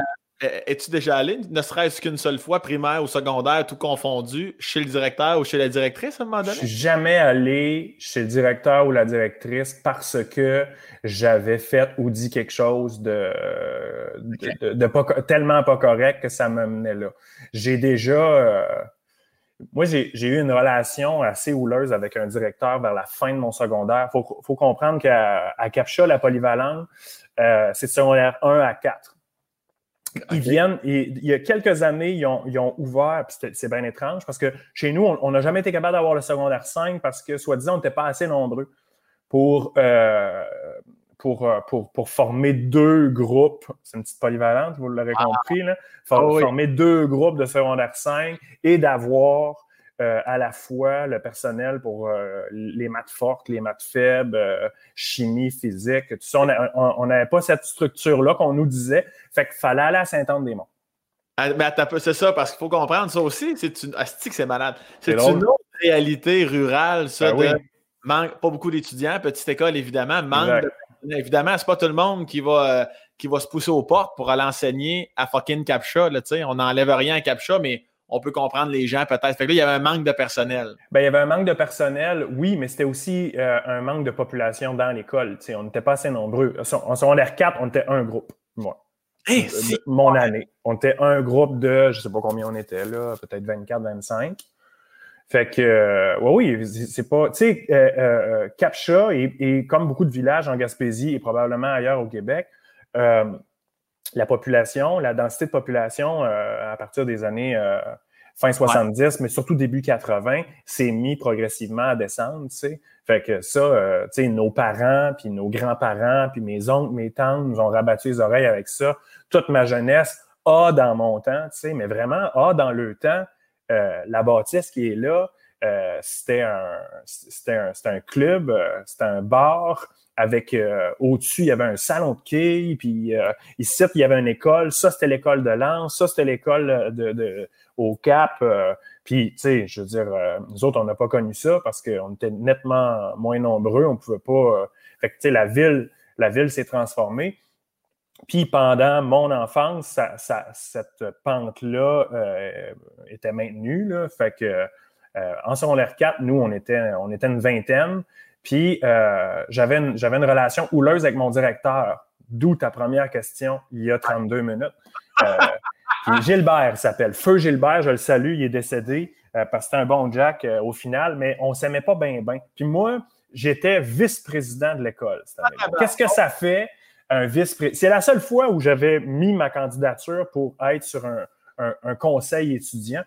es-tu déjà allé, ne serait-ce qu'une seule fois, primaire ou secondaire, tout confondu, chez le directeur ou chez la directrice à un moment donné? Je suis jamais allé chez le directeur ou la directrice parce que j'avais fait ou dit quelque chose de, de, pas, tellement pas correct que ça me menait là. J'ai déjà. Euh, moi, j'ai eu une relation assez houleuse avec un directeur vers la fin de mon secondaire. Il faut, faut, comprendre qu'à Capcha, la polyvalente, euh, c'est secondaire 1 à 4. Ils viennent, il y a quelques années, ils ont, ouvert, puis c'est bien étrange, parce que chez nous, on n'a jamais été capable d'avoir le secondaire 5 parce que, soi-disant, on n'était pas assez nombreux pour, euh, pour, euh, pour, pour, former deux groupes. C'est une petite polyvalente, vous l'aurez ah. compris, là. Ah former deux groupes de secondaire 5 et d'avoir à la fois le personnel pour euh, les maths fortes, les maths faibles, euh, chimie, physique, tout ça. On n'avait pas cette structure-là qu'on nous disait. Fait qu'il fallait aller à Saint-Anne-des-Monts. Ah, c'est ça, parce qu'il faut comprendre ça aussi. C'est une. que c'est malade? C'est une autre réalité rurale, ça. Ben manque, pas beaucoup d'étudiants, petite école, évidemment. Manque de, évidemment, c'est pas tout le monde qui va, qui va se pousser aux portes pour aller enseigner à fucking Captcha. on n'enlève rien à Captcha, mais on peut comprendre les gens peut-être. Fait que là, il y avait un manque de personnel. Ben, il y avait un manque de personnel, oui, mais c'était aussi euh, un manque de population dans l'école. On n'était pas assez nombreux. En secondaire 4, on était un groupe, moi. Hey, mon année. On était un groupe de, je ne sais pas combien on était là, peut-être 24, 25. Fait que, euh, oui, c'est pas. Tu sais, euh, euh, Capcha et, comme beaucoup de villages en Gaspésie et probablement ailleurs au Québec, la population, la densité de population à partir des années fin 70, mais surtout début 80, s'est mis progressivement à descendre, tu sais. Fait que ça, euh, tu sais, nos parents, puis nos grands-parents, puis mes oncles, mes tantes nous ont rabattu les oreilles avec ça. Toute ma jeunesse a dans mon temps, tu sais, mais vraiment a dans le temps, euh, la bâtisse qui est là, euh, c'était un, un, un, club, c'était un bar, avec au-dessus, il y avait un salon de quilles, puis ici, il y avait une école. Ça, c'était l'école de Lens. Ça, c'était l'école de, au Cap. Euh, puis, tu sais, je veux dire, euh, nous autres, on n'a pas connu ça parce qu'on était nettement moins nombreux. On pouvait pas. Euh, fait que, tu sais, la ville, la ville s'est transformée. Puis pendant mon enfance, cette pente-là était maintenue. Là, fait que en secondaire 4, nous, on était, on était une vingtaine. Puis j'avais une, une relation houleuse avec mon directeur. D'où ta première question il y a 32 minutes. *laughs* Gilbert s'appelle. Feu Gilbert, je le salue, il est décédé. parce que c'était un bon Jack au final, mais on s'aimait pas bien, bien. Puis moi, j'étais vice-président de l'école. Ah, Qu'est-ce que ça fait un vice-président? C'est la seule fois où j'avais mis ma candidature pour être sur un, conseil étudiant.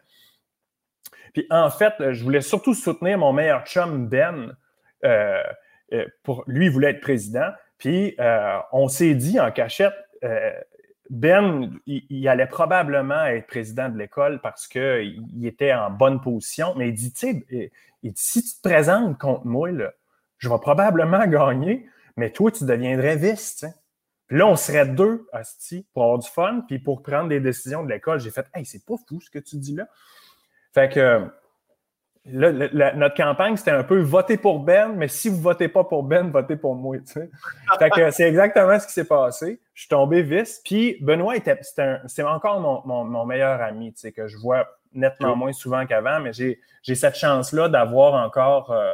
Puis en fait, je voulais surtout soutenir mon meilleur chum Ben. Euh, euh, pour, lui, il voulait être président. Puis euh, on s'est dit en cachette, Ben, il, allait probablement être président de l'école parce qu'il était en bonne position. Mais il dit, tu sais, si tu te présentes contre moi, là, je vais probablement *laughs* gagner, mais toi, tu deviendrais vice. Puis là, on serait deux, Asti, pour avoir du fun, puis pour prendre des décisions de l'école. J'ai fait, hey, c'est pas fou ce que tu dis là. Fait que là, notre campagne, c'était un peu voter pour Ben, mais si vous votez pas pour Ben, votez pour moi. *laughs* C'est exactement ce qui s'est passé. Je suis tombé vice. Puis Benoît était, c'est encore mon, meilleur ami, que je vois nettement moins souvent qu'avant, mais j'ai cette chance-là d'avoir encore. Euh,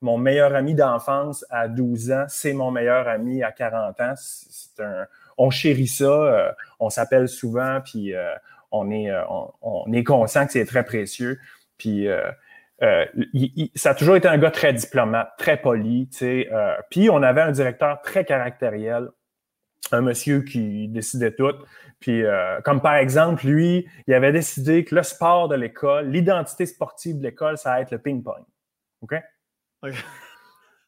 mon meilleur ami d'enfance à 12 ans, c'est mon meilleur ami à 40 ans. C'est un, on chérit ça, euh, on s'appelle souvent, puis euh, on, est, on, est conscient que c'est très précieux. Puis ça a toujours été un gars très diplomate, très poli. Tu sais, puis on avait un directeur très caractériel, un monsieur qui décidait tout. Puis, comme par exemple, lui, il avait décidé que le sport de l'école, l'identité sportive de l'école, ça va être le ping-pong. OK?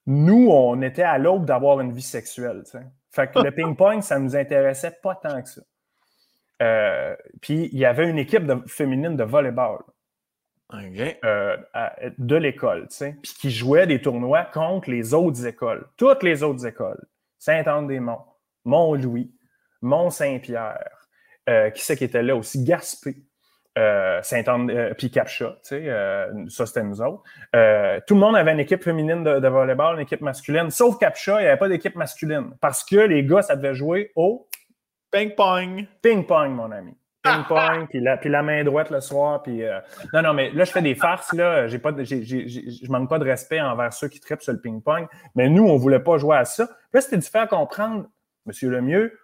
Nous, on était à l'aube d'avoir une vie sexuelle. Fait que le *laughs* ping-pong, ça ne nous intéressait pas tant que ça. Euh, puis il y avait une équipe féminine de volleyball euh, de l'école, puis qui jouait des tournois contre les autres écoles, toutes les autres écoles. Saint-Anne-des-Monts, Mont-Louis, Mont-Saint-Pierre, euh, qui c'est qui était là aussi? Gaspé. Euh, Saint-Anne, puis Capcha, tu sais, ça c'était nous autres. tout le monde avait une équipe féminine de, volleyball, une équipe masculine, sauf Capcha, il n'y avait pas d'équipe masculine parce que les gars, ça devait jouer au ping-pong. Ping-pong, mon ami. Ping-pong, puis, la, la main droite le soir, puis... Non, non, mais là, je fais des farces, là, j'ai je manque pas de respect envers ceux qui tripent sur le ping-pong, mais nous, on voulait pas jouer à ça. là, c'était difficile à comprendre, Monsieur Lemieux,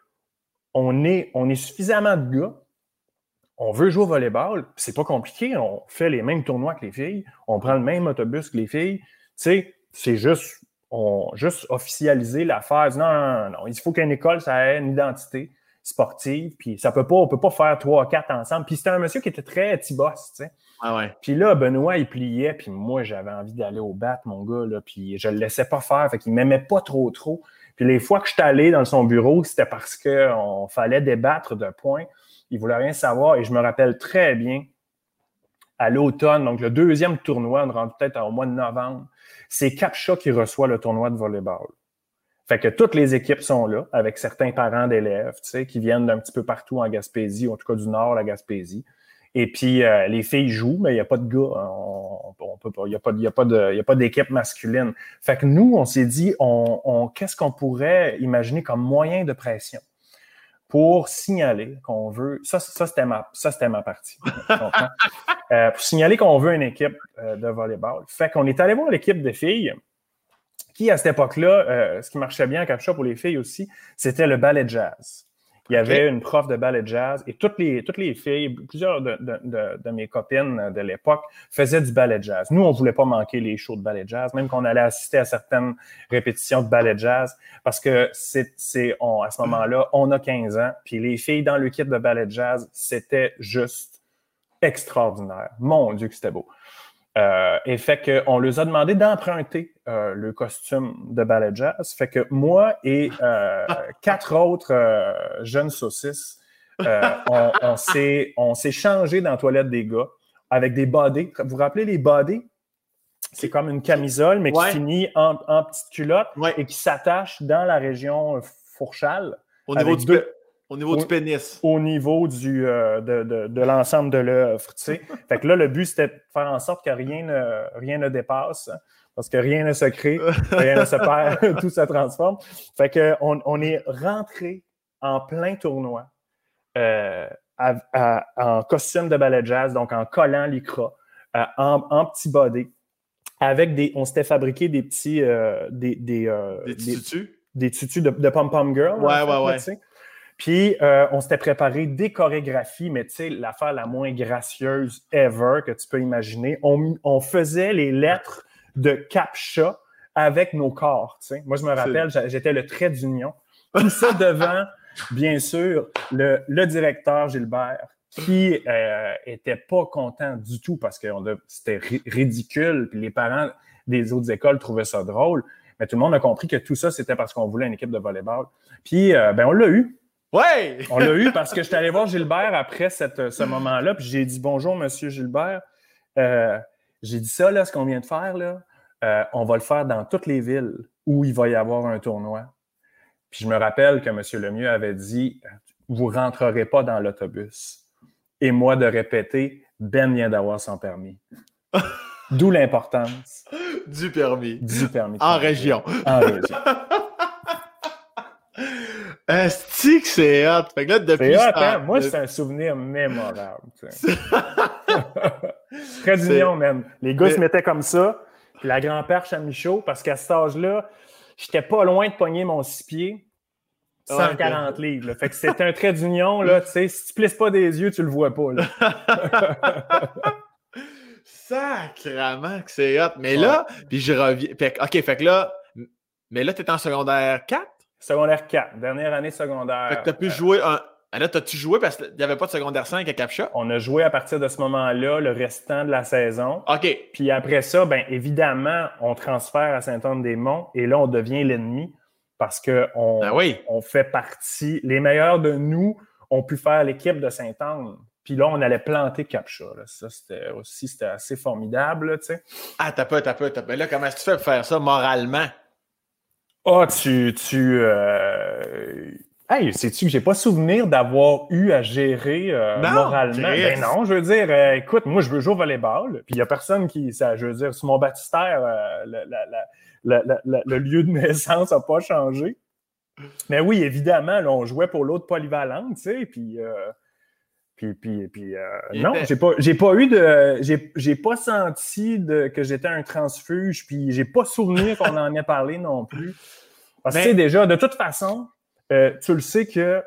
on est, on est suffisamment de gars on veut jouer au volleyball, c'est pas compliqué, on fait les mêmes tournois que les filles, on prend le même autobus que les filles. Tu sais, c'est juste, on, juste officialiser l'affaire. Non, non, non, il faut qu'une école, ça ait une identité sportive, puis ça peut pas, on peut pas faire trois, quatre ensemble. Puis c'était un monsieur qui était très petit boss, tu sais. Ah ouais. Puis là, Benoît, il pliait, puis moi, j'avais envie d'aller au bat, mon gars, là, puis je le laissais pas faire, fait qu'il m'aimait pas trop, trop. Puis les fois que je suis allé dans son bureau, c'était parce qu'on fallait débattre de points. Il voulait rien savoir. Et je me rappelle très bien, à l'automne, donc le deuxième tournoi, on rentre peut-être au mois de novembre, c'est Capcha qui reçoit le tournoi de volleyball. Fait que toutes les équipes sont là, avec certains parents d'élèves, tu sais, qui viennent d'un petit peu partout en Gaspésie, en tout cas du nord, la Gaspésie. Et puis, euh, les filles jouent, mais il n'y a pas de gars. Hein. On, peut pas, il n'y a pas, y a pas de, y a pas d'équipe masculine. Fait que nous, on s'est dit, on qu'est-ce qu'on pourrait imaginer comme moyen de pression? pour signaler qu'on veut. Ça, ça c'était ma, ça, c'était ma partie. *laughs* euh, pour signaler qu'on veut une équipe euh, de volleyball. Fait qu'on est allé voir l'équipe de filles qui, à cette époque-là, euh, ce qui marchait bien à Captcha pour les filles aussi, c'était le ballet jazz. Il y avait une prof de ballet jazz et toutes les, toutes les filles, plusieurs de, de, de, mes copines de l'époque faisaient du ballet jazz. Nous, on voulait pas manquer les shows de ballet jazz, même qu'on allait assister à certaines répétitions de ballet jazz parce que c'est, c'est à ce moment-là, on a 15 ans, puis les filles dans le kit de ballet jazz, c'était juste extraordinaire. Mon Dieu que c'était beau. Euh, et fait qu'on leur a demandé d'emprunter euh, le costume de ballet jazz. Fait que moi et euh, *laughs* quatre autres jeunes saucisses, on, on s'est changé dans la toilette des gars avec des bodés. Vous vous rappelez les bodés? C'est comme une camisole, mais qui finit en, en petite culotte et qui s'attache dans la région fourchale. Au niveau du, au niveau du pénis. Au niveau du, euh, de, de, de l'ensemble de l'œuvre. *laughs* Fait que là, le but, c'était de faire en sorte que rien ne, rien ne dépasse, parce que rien ne se crée, rien ne se perd, *laughs* *laughs* tout se transforme. Fait que on, on est rentré en plein tournoi euh, en costume de ballet jazz, donc en collant l'icra, euh, en, en petit body, avec des. On s'était fabriqué des petits. des, des, des, tutus? Des tutus de, de pom-pom girl. Ouais, ouais, ouais. Puis, euh, on s'était préparé des chorégraphies, mais tu sais, l'affaire la moins gracieuse ever que tu peux imaginer. On, on faisait les lettres de CAPTCHA avec nos corps. Tu sais. Moi, je me rappelle, j'étais le trait d'union. Tout ça *laughs* devant, bien sûr, le, le directeur Gilbert, qui euh, était pas content du tout parce que c'était ridicule, puis les parents des autres écoles trouvaient ça drôle. Mais tout le monde a compris que tout ça, c'était parce qu'on voulait une équipe de volleyball. Puis, euh, ben, on l'a eu. Ouais! *laughs* on l'a eu parce que je suis allé voir Gilbert après cette, ce moment-là, puis j'ai dit bonjour, monsieur Gilbert. Euh, j'ai dit ça, là, ce qu'on vient de faire, là, euh, on va le faire dans toutes les villes où il va y avoir un tournoi. Puis je me rappelle que M. Lemieux avait dit Vous ne rentrerez pas dans l'autobus. Et moi de répéter Ben vient d'avoir son permis. *laughs* D'où l'importance du permis. Du permis. En région. En région. Est-ce que c'est hot? Fait que là, depuis hot, hein? Moi, c'est un souvenir mémorable. Très d'union, même. Les gars se mettaient comme ça, puis la grand-père à Michaud, parce qu'à cet âge-là, j'étais pas loin de pogner mon six pieds. 140 livres. Fait que c'est un trait d'union, là, tu sais, si tu plisses pas des yeux, tu le vois pas, là. *laughs* Sacrement que c'est hot. Mais là, puis je reviens. OK, fait que là, mais là, tu es en secondaire 4? Secondaire 4, dernière année secondaire. Fait que tu as pu jouer un. Là, as-tu joué parce qu'il n'y avait pas de secondaire 5 à Captcha? On a joué à partir de ce moment-là le restant de la saison. OK. Puis après ça, bien évidemment, on transfère à Saint-Anne-des-Monts et là, on devient l'ennemi parce qu'on ben oui. on fait partie. Les meilleurs de nous ont pu faire l'équipe de Saint-Anne. Puis là, on allait planter Captcha. Ça, c'était aussi c'était assez formidable. tu sais. Ah, t'as pas, t'as pas, t'as. Là, comment est-ce que tu fais pour faire ça moralement? Ah, oh, tu. tu euh... Hey, sais-tu que j'ai pas souvenir d'avoir eu à gérer euh, moralement? Ben non, je veux dire, euh, écoute, moi, je veux jouer au volleyball, puis il y a personne qui. Ça, je veux dire, sur mon baptistère, euh, le, lieu de naissance n'a pas changé. Mais oui, évidemment, là, on jouait pour l'autre polyvalente, tu sais, puis puis, puis, puis euh, non, j'ai pas, j'ai pas eu de. J'ai, pas senti de, que j'étais un transfuge, puis j'ai pas souvenir qu'on en ait parlé non plus. Parce que, déjà, de toute façon, euh, tu le sais que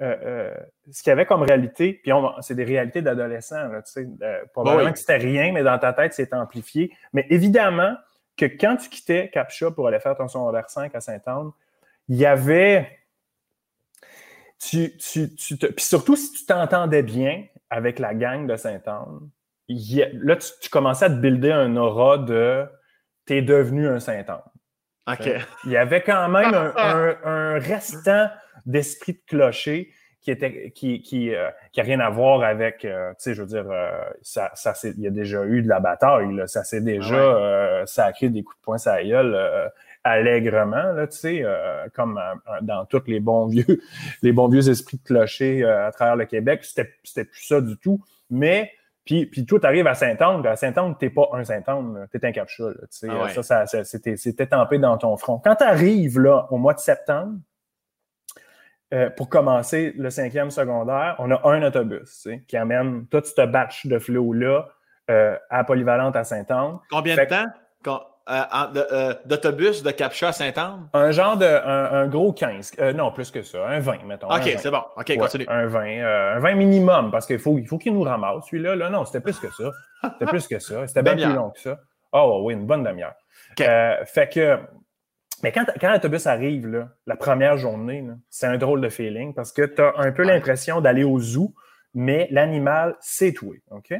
euh, ce qu'il y avait comme réalité, puis c'est des réalités d'adolescents, tu sais, probablement que c'était rien, mais dans ta tête, c'est amplifié. Mais évidemment que quand tu quittais Captcha pour aller faire ton secondaire 5 à Saint-Anne, il y avait tu, tu, tu te... Puis surtout, si tu t'entendais bien avec la gang de Saint-Anne, là, tu, commençais à te builder un aura de t'es devenu un Saint-Anne. OK. Il y avait quand même *laughs* un, restant d'esprit de clocher qui était qui qui, euh, qui a rien à voir avec euh, tu sais je veux dire euh, ça ça il y a déjà eu de la bataille là, ça s'est déjà ah sacré des coups de poing ça gueule allègrement, là, tu sais, euh, comme euh, dans tous les bons vieux, *laughs* les bons vieux esprits de clocher euh, à travers le Québec. C'était, plus ça du tout. Mais puis, puis tout arrive à Saint-Anne. À Saint-Anne, t'es pas un Saint-Anne, t'es un capcha. tu sais, ah ça, ça, c'était, c'était tempé dans ton front. Quand tu arrives là, au mois de septembre, pour commencer le cinquième secondaire, on a un autobus tu sais, qui amène tout ce batch de flots-là à Polyvalente à Saint-Anne. Combien de temps? Euh, d'autobus de Capcha à Saint-Anne? Un genre de. Un, gros 15. Euh, non, plus que ça. Un 20, mettons. OK, c'est bon. OK, continue. Un 20. un 20 minimum, parce qu'il faut, il faut qu'il nous ramasse, celui-là. Là, non, c'était plus que ça. C'était plus que ça. C'était bien plus long que ça. Oh, oui, une bonne demi-heure. fait que. Mais quand, quand l'autobus arrive, là, la première journée, c'est un drôle de feeling parce que tu as un peu l'impression d'aller au zoo, mais l'animal, c'est toi. OK? Tu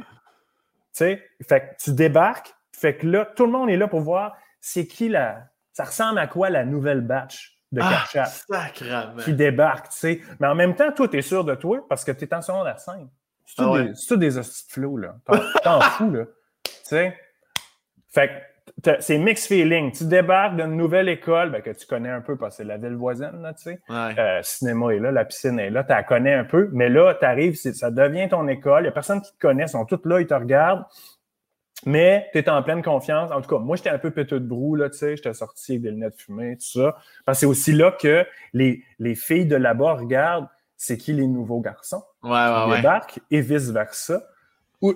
sais, fait que tu débarques, fait que là, tout le monde est là pour voir c'est qui la. Ça ressemble à quoi la nouvelle batch de ah, qui débarque, tu sais. Mais en même temps, toi, tu es sûr de toi parce que tu es en secondaire 5. C'est tout, ah des, tout des hosties de flow, là? T'en *laughs* fous, là. Tu sais. Fait que c'est mixed feeling. Tu débarques d'une nouvelle école ben, que tu connais un peu parce que c'est la ville voisine, là, tu sais. Euh, cinéma est là, la piscine est là, tu la connais un peu. Mais là, tu arrives, ça devient ton école. Il n'y a personne qui te connaît, ils sont tous là, ils te regardent. Mais tu es en pleine confiance. En tout cas, moi, j'étais un peu péteux de brou, là, tu sais, j'étais sorti avec des lunettes fumées, tout ça. Parce que c'est aussi là que les, les filles de là-bas regardent c'est qui les nouveaux garçons ouais, ouais, qui débarquent et vice-versa.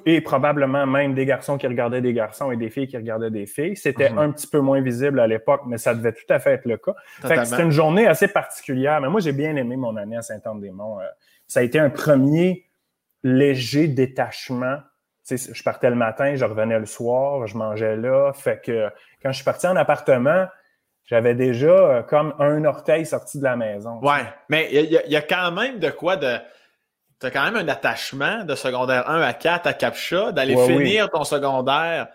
et probablement même des garçons qui regardaient des garçons et des filles qui regardaient des filles. C'était Mhm. un petit peu moins visible à l'époque, mais ça devait tout à fait être le cas. C'était une journée assez particulière. Mais moi, j'ai bien aimé mon année à Saint-Anne-des-Monts. Euh, ça a été un premier léger détachement. Je partais le matin, je revenais le soir, je mangeais là. Fait que quand je suis parti en appartement, j'avais déjà euh, comme un orteil sorti de la maison. Ouais, mais il y, a- il y a quand même de quoi de. Tu as quand même un attachement de secondaire 1 à 4 à Capcha, d'aller Ouais, finir ton secondaire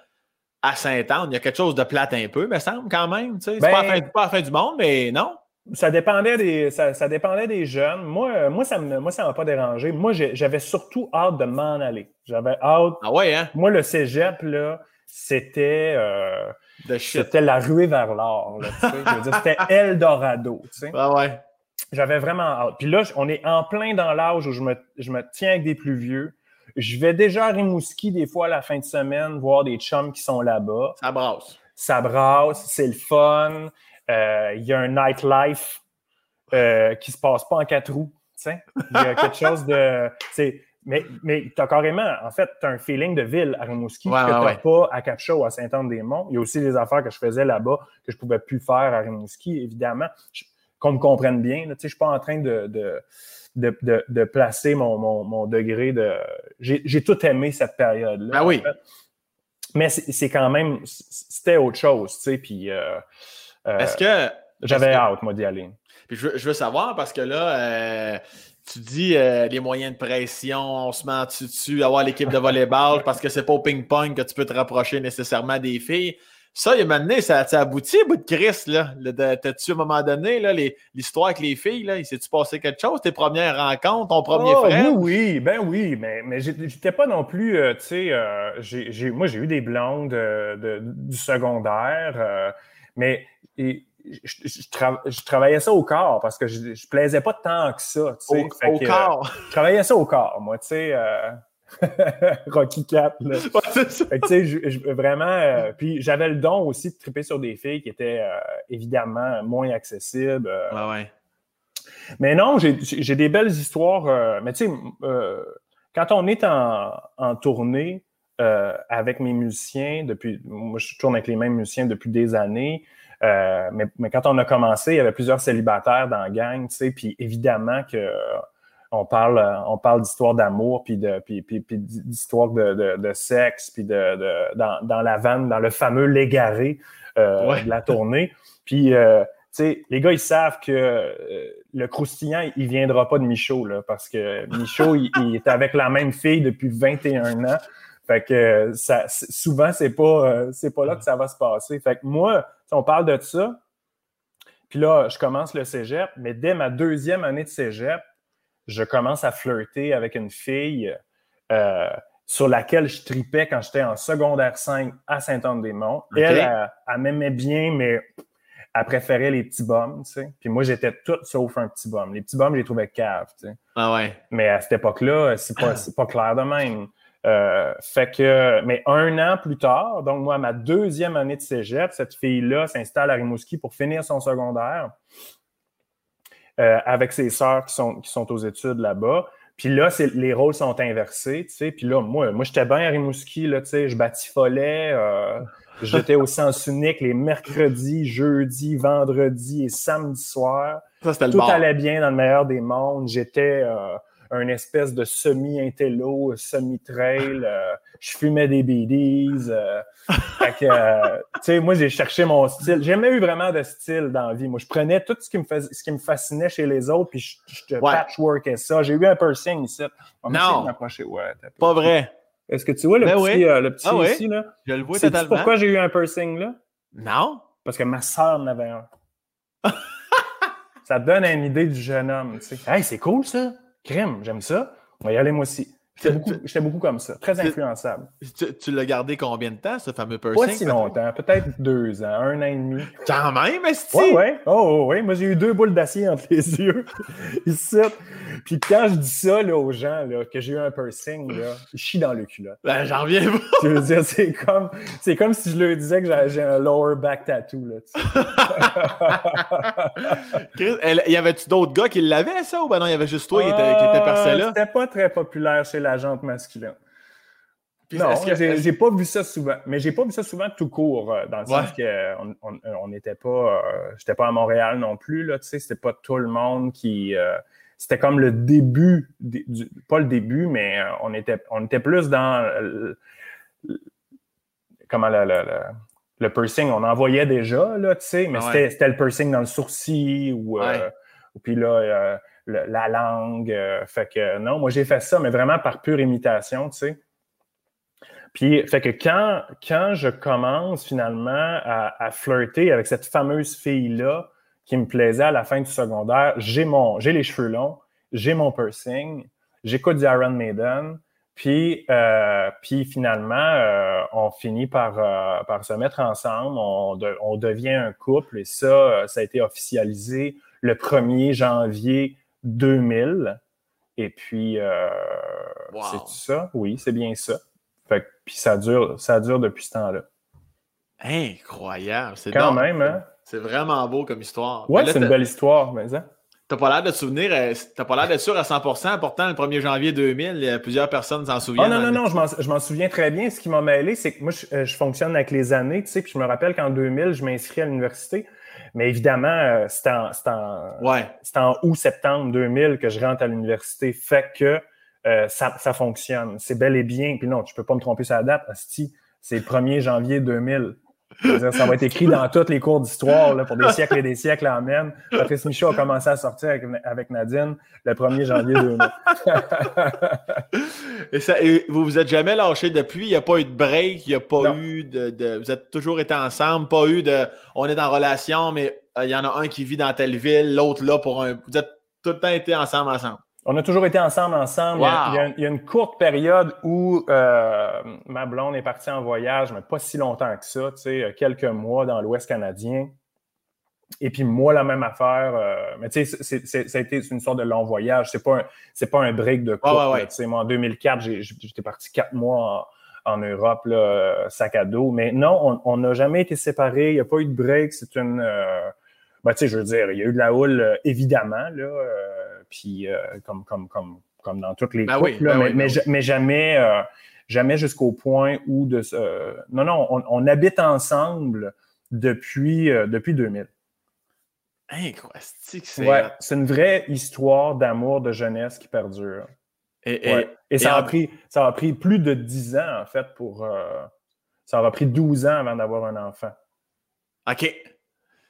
à Saint-Anne. Il y a quelque chose de plate un peu, me semble, quand même. sais. C'est Ben- pas, fin, pas la fin du monde, mais non. Ça dépendait des, ça, ça dépendait des jeunes. Moi, euh, moi, ça me, moi, ça m'a pas dérangé. Moi, j'avais surtout hâte de m'en aller. J'avais hâte. Ah ouais, hein? Moi, le cégep, là, c'était, euh, c'était la ruée vers l'or. C'était *laughs* Eldorado. Ah ouais. J'avais vraiment hâte. Puis là, on est en plein dans l'âge où je me, je me tiens avec des plus vieux. Je vais déjà à Rimouski des fois à la fin de semaine voir des chums qui sont là-bas. Ça brasse. Ça brasse, c'est le fun. Euh, Il y a un nightlife euh, qui se passe pas en quatre roues. Il y a quelque chose de. Mais, mais tu as carrément, en fait, tu as un feeling de ville à Rimouski Ouais, que tu n'as ouais. pas à Capcha ou à Saint-Anne-des-Monts. Il y a aussi des affaires que je faisais là-bas que je ne pouvais plus faire à Rimouski, évidemment. Qu'on me comprenne bien. Je ne suis pas en train de, de, de, de- de placer mon, mon- mon degré de. J'ai tout aimé cette période-là. Ben oui. fait. Mais c'est quand même. C'était autre chose, tu sais. Puis euh, Est-ce que. j'avais que- hâte, moi, d'y aller. Puis je veux, je veux savoir parce que là, euh, tu dis euh, les moyens de pression, on se met dessus dessus, avoir l'équipe de volleyball *laughs* parce que c'est pas au ping-pong que tu peux te rapprocher nécessairement des filles. Ça, il y a maintenant, ça, ça aboutit, bout de Chris, là. T'as-tu, à un moment donné, l'histoire avec les filles, là, il s'est-tu passé quelque chose? Tes premières rencontres, ton premier Oh, frère? Oui, oui, ben oui, mais, mais j'étais pas non plus, euh, tu sais, euh, moi j'ai eu des blondes euh, de- du secondaire, euh, mais et, je, je- je tra- je travaillais ça au corps parce que je, je plaisais pas tant que ça, tu sais. Au, au que, euh, corps. je travaillais ça au corps, moi, tu sais. euh, *laughs* Rocky Cat, là. Ouais, ça. Fait que, je- vraiment. euh, puis j'avais le don aussi de triper sur des filles qui étaient évidemment moins accessibles. Ouais, ouais. mais non, j'ai des belles histoires. mais tu sais, quand on est en, en tournée avec mes musiciens, depuis, moi je tourne avec les mêmes musiciens depuis des années, euh, mais, mais quand on a commencé, il y avait plusieurs célibataires dans la gang, tu sais, puis évidemment que euh, on parle, euh, on parle d'histoire d'amour, puis de, puis, puis, puis d'histoire de, de, de sexe, puis de, de dans, dans la vanne, dans le fameux légaré euh, Ouais. de la tournée. Puis euh, tu sais, les gars, ils savent que euh, le croustillant, il viendra pas de Michaud, là, parce que Michaud, il, il est avec la même fille depuis 21 ans. Fait que ça, souvent, c'est pas, c'est pas là que ça va se passer. Fait que moi, on parle de ça, puis là, je commence le cégep, mais dès ma deuxième année de cégep, je commence à flirter avec une fille euh, sur laquelle je tripais quand j'étais en secondaire 5 à Saint-Anne-des-Monts. Elle, elle, elle m'aimait bien, mais elle préférait les petits bums, tu sais. Puis moi, j'étais tout sauf un petit bum. Les petits bums, je les trouvais caves, tu sais. Ah ouais. Mais à cette époque-là, c'est pas, c'est pas clair de même. Euh, fait que, mais un an plus tard, donc moi, ma deuxième année de cégep, cette fille-là s'installe à Rimouski pour finir son secondaire euh, avec ses sœurs qui sont, qui sont aux études là-bas. Puis là, c'est, les rôles sont inversés, tu sais. Puis là, moi, moi j'étais bien à Rimouski, là, tu sais, je batifolais, euh, j'étais au sens unique les mercredis, jeudis, vendredis et samedi soir. Ça, le Tout allait bien dans le meilleur des mondes. J'étais euh, un espèce de semi-intello, semi-trail. euh, je fumais des BDs. euh, *laughs* fait que, euh, tu sais, moi, j'ai cherché mon style. J'ai jamais eu vraiment de style dans la vie. Moi, je prenais tout ce qui me, fais- ce qui me fascinait chez les autres, puis je, je Ouais. patchworkais ça. J'ai eu un piercing ici. On Non. de. Ouais. Pas vrai. Est-ce que tu vois le Ben petit, oui. euh, le petit Ah oui. ici, là? Je le vois totalement. pourquoi j'ai eu un piercing, là? Non? Parce que ma sœur en avait un. *laughs* ça te donne une idée du jeune homme. Tu sais. Hey, c'est cool ça. Crime, j'aime ça. On va y aller moi aussi. J'étais beaucoup, comme ça. Très influençable. Tu, tu l'as gardé combien de temps, ce fameux piercing? Pas si longtemps, peut-être deux ans, un an et demi. Quand même, est-ce Ouais, ouais. Oh, oh, ouais. Moi, j'ai eu deux boules d'acier entre les *laughs* yeux. Ici. Puis quand je dis ça là, aux gens, là, que j'ai eu un piercing, là, ils chient dans le culotte. Ben, j'en reviens pas. Je veux dire, c'est comme, c'est comme si je leur disais que j'ai- un lower back tattoo. Là. *laughs* Chris, elle- y avait-tu d'autres gars qui l'avaient, ça, ou ben non, il y avait juste toi qui était, qui était Ah, percé là? C'était pas très populaire chez la jante masculine. non, j'ai pas vu ça souvent. Mais j'ai pas vu ça souvent tout court, euh, dans le sens qu'on on n'était pas. J'étais pas à Montréal non plus, là, tu sais, c'était pas tout le monde qui. c'était comme le début, pas le début, mais on était, on était plus dans. comment le, le, le, piercing, on en voyait déjà, là, tu sais, mais c'était le piercing dans le sourcil ou. puis là, la langue. Euh, fait que non, moi j'ai fait ça, mais vraiment par pure imitation, tu sais. Puis, fait que quand, je commence finalement à, flirter avec cette fameuse fille-là qui me plaisait à la fin du secondaire, j'ai mon, j'ai les cheveux longs, j'ai mon piercing, j'écoute du Iron Maiden, puis, euh, finalement, euh, on finit par, par se mettre ensemble, on, on devient un couple et ça, ça a été officialisé le 1er janvier 2000. Et puis, euh, c'est ça? Oui, c'est bien ça. Fait puis ça dure, ça dure depuis ce temps-là. Incroyable. C'est Quand même, hein? C'est vraiment beau comme histoire. Ouais, c'est une belle histoire, mais ça. T'as pas l'air de te souvenir, euh, t'as pas l'air d'être sûr à 100%. Pourtant, le 1er janvier 2000, il y a plusieurs personnes s'en souviennent. Oh non, non, non, je m'en souviens très bien. Ce qui m'a mêlé, c'est que moi, je, euh, je, fonctionne avec les années, tu sais, puis je me rappelle qu'en 2000, je m'inscris à l'université. Mais évidemment, euh, c'est en, ouais. en août-septembre 2000 que je rentre à l'université. Fait que euh, ça, ça, fonctionne. C'est bel et bien. Puis non, tu peux pas me tromper sur la date. C'est le 1er janvier 2000 ça va être écrit dans tous les cours d'histoire pour des siècles et des siècles en même. Patrice Michaud a commencé à sortir avec, Nadine le 1er janvier 2000. et, ça, vous vous êtes jamais lâché depuis? Il n'y a pas eu de break, il n'y a pas eu de, Vous êtes toujours été ensemble, pas eu de. On est en relation, mais euh, il y en a un qui vit dans telle ville, l'autre là pour un. Vous êtes tout le temps été ensemble, ensemble. On a toujours été ensemble, ensemble. Il, y a, une courte période où euh, ma blonde est partie en voyage, mais pas si longtemps que ça, tu sais, quelques mois dans l'Ouest canadien. Et puis moi, la même affaire. Euh, mais tu sais, ça a été une sorte de long voyage. C'est pas un, pas un break de couple. Tu sais, moi, en 2004, j'étais parti quatre mois en, Europe, là, sac à dos. Mais non, on n'a jamais été séparés. Il n'y a pas eu de break. C'est une. Euh, ben, tu sais, je veux dire, il y a eu de la houle, évidemment, là puis euh, comme, comme, comme, comme dans toutes les ben couples, ben mais, ben mais, jamais, euh, jamais jusqu'au point où de non, non, on, habite ensemble depuis, euh, depuis 2000. c'est ouais, c'est une vraie histoire d'amour de jeunesse qui perdure. Et, et, ça, a pris, ça a pris plus de 10 ans, en fait, pour. ça aura pris 12 ans avant d'avoir un enfant. OK.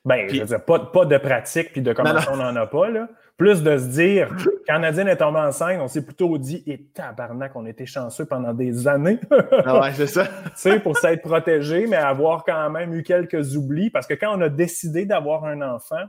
Ben, je veux dire, pas, pas de pratique puis de comment on n'en a pas, là. Plus de se dire, *laughs* quand Nadine est tombée enceinte, on s'est plutôt dit, et tabarnak, on était chanceux pendant des années. ah ouais, c'est ça. *laughs* tu sais, pour s'être protégé, mais avoir quand même eu quelques oublis. Parce que quand on a décidé d'avoir un enfant,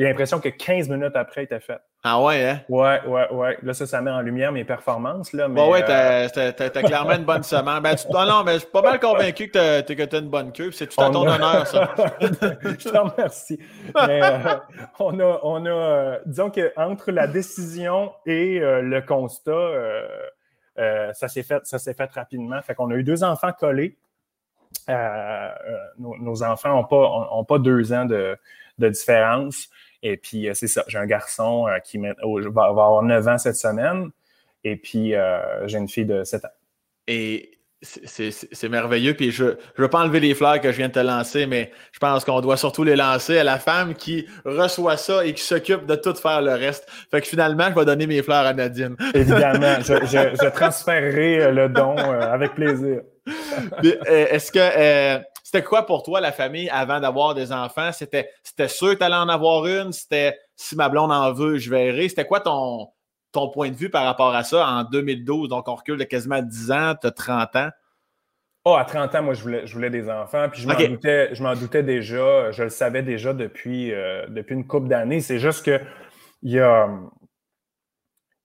j'ai l'impression que 15 minutes après, il était fait. Ah ouais, hein? Ouais, ouais, ouais. Là, ça, ça met en lumière mes performances. Là, mais, ouais, ouais, euh, t'as clairement une bonne semence. Ben, non, non, mais je suis pas mal convaincu que t'as as une bonne queue. C'est tout à ton honneur, ça. *laughs* je te remercie. mais euh, on a, on a euh, disons qu'entre la décision et le constat, ça s'est fait, ça s'est fait rapidement. Fait qu'on a eu deux enfants collés. Nos, enfants n'ont pas, ont, pas deux ans de, de différence. Et puis, euh, c'est ça, j'ai un garçon euh, qui va, avoir 9 ans cette semaine. Et puis, euh, j'ai une fille de 7 ans. Et c'est merveilleux. Puis je ne veux pas enlever les fleurs que je viens de te lancer, mais je pense qu'on doit surtout les lancer à la femme qui reçoit ça et qui s'occupe de tout faire le reste. Fait que finalement, je vais donner mes fleurs à Nadine. *laughs* Évidemment, je, je, transférerai le don avec plaisir. *laughs* Est-ce que c'était quoi pour toi la famille avant d'avoir des enfants? C'était, c'était sûr que tu allais en avoir une? C'était si ma blonde en veut, je verrai. C'était quoi ton, ton point de vue par rapport à ça en 2012? Donc, on recule de quasiment 10 ans, tu as 30 ans. Oh, à 30 ans, moi, je voulais, je voulais des enfants. Puis je m'en, doutais, je m'en doutais déjà. Je le savais déjà depuis, euh, depuis une couple d'années. C'est juste que il y a,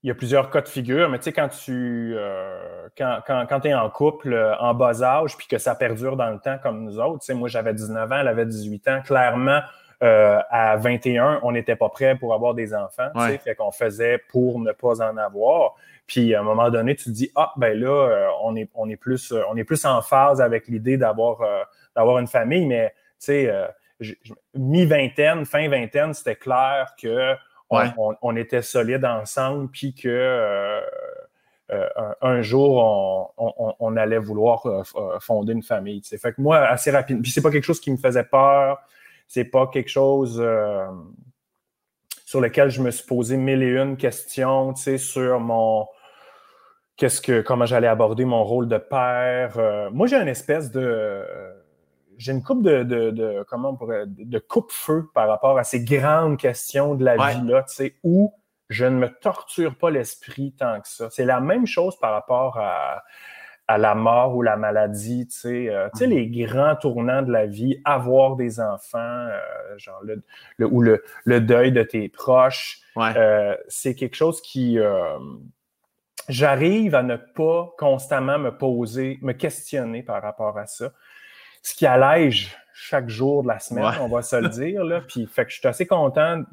il y a plusieurs cas de figure, mais tu sais, quand tu euh, quand, quand, quand es en couple euh, en bas âge, puis que ça perdure dans le temps comme nous autres, tu sais, moi j'avais 19 ans, elle avait 18 ans, clairement, euh, à 21, on n'était pas prêt pour avoir des enfants, tu sais, fait qu'on faisait pour ne pas en avoir. Puis à un moment donné, tu te dis ah ben là, on est on est plus on est plus en phase avec l'idée d'avoir d'avoir une famille, mais tu sais, mi vingtaine, fin vingtaine, c'était clair que on, était solide ensemble, puis que euh, un, jour, on, allait vouloir fonder une famille. Fait que moi, assez rapidement, puis c'est pas quelque chose qui me faisait peur, c'est pas quelque chose sur lequel je me suis posé mille et une questions, tu sais, sur mon qu'est-ce que comment j'allais aborder mon rôle de père. Euh, moi, j'ai une espèce de j'ai une coupe de, de, comment on pourrait de coupe-feu par rapport à ces grandes questions de la vie là, tu sais, où je ne me torture pas l'esprit tant que ça. C'est la même chose par rapport à à la mort ou la maladie, tu sais, euh, tu sais, les grands tournants de la vie, avoir des enfants, euh, genre le, ou le, le, deuil de tes proches, euh, c'est quelque chose qui, j'arrive à ne pas constamment me poser, me questionner par rapport à ça, ce qui allège chaque jour de la semaine, on va se le dire, là, puis fait que je suis assez content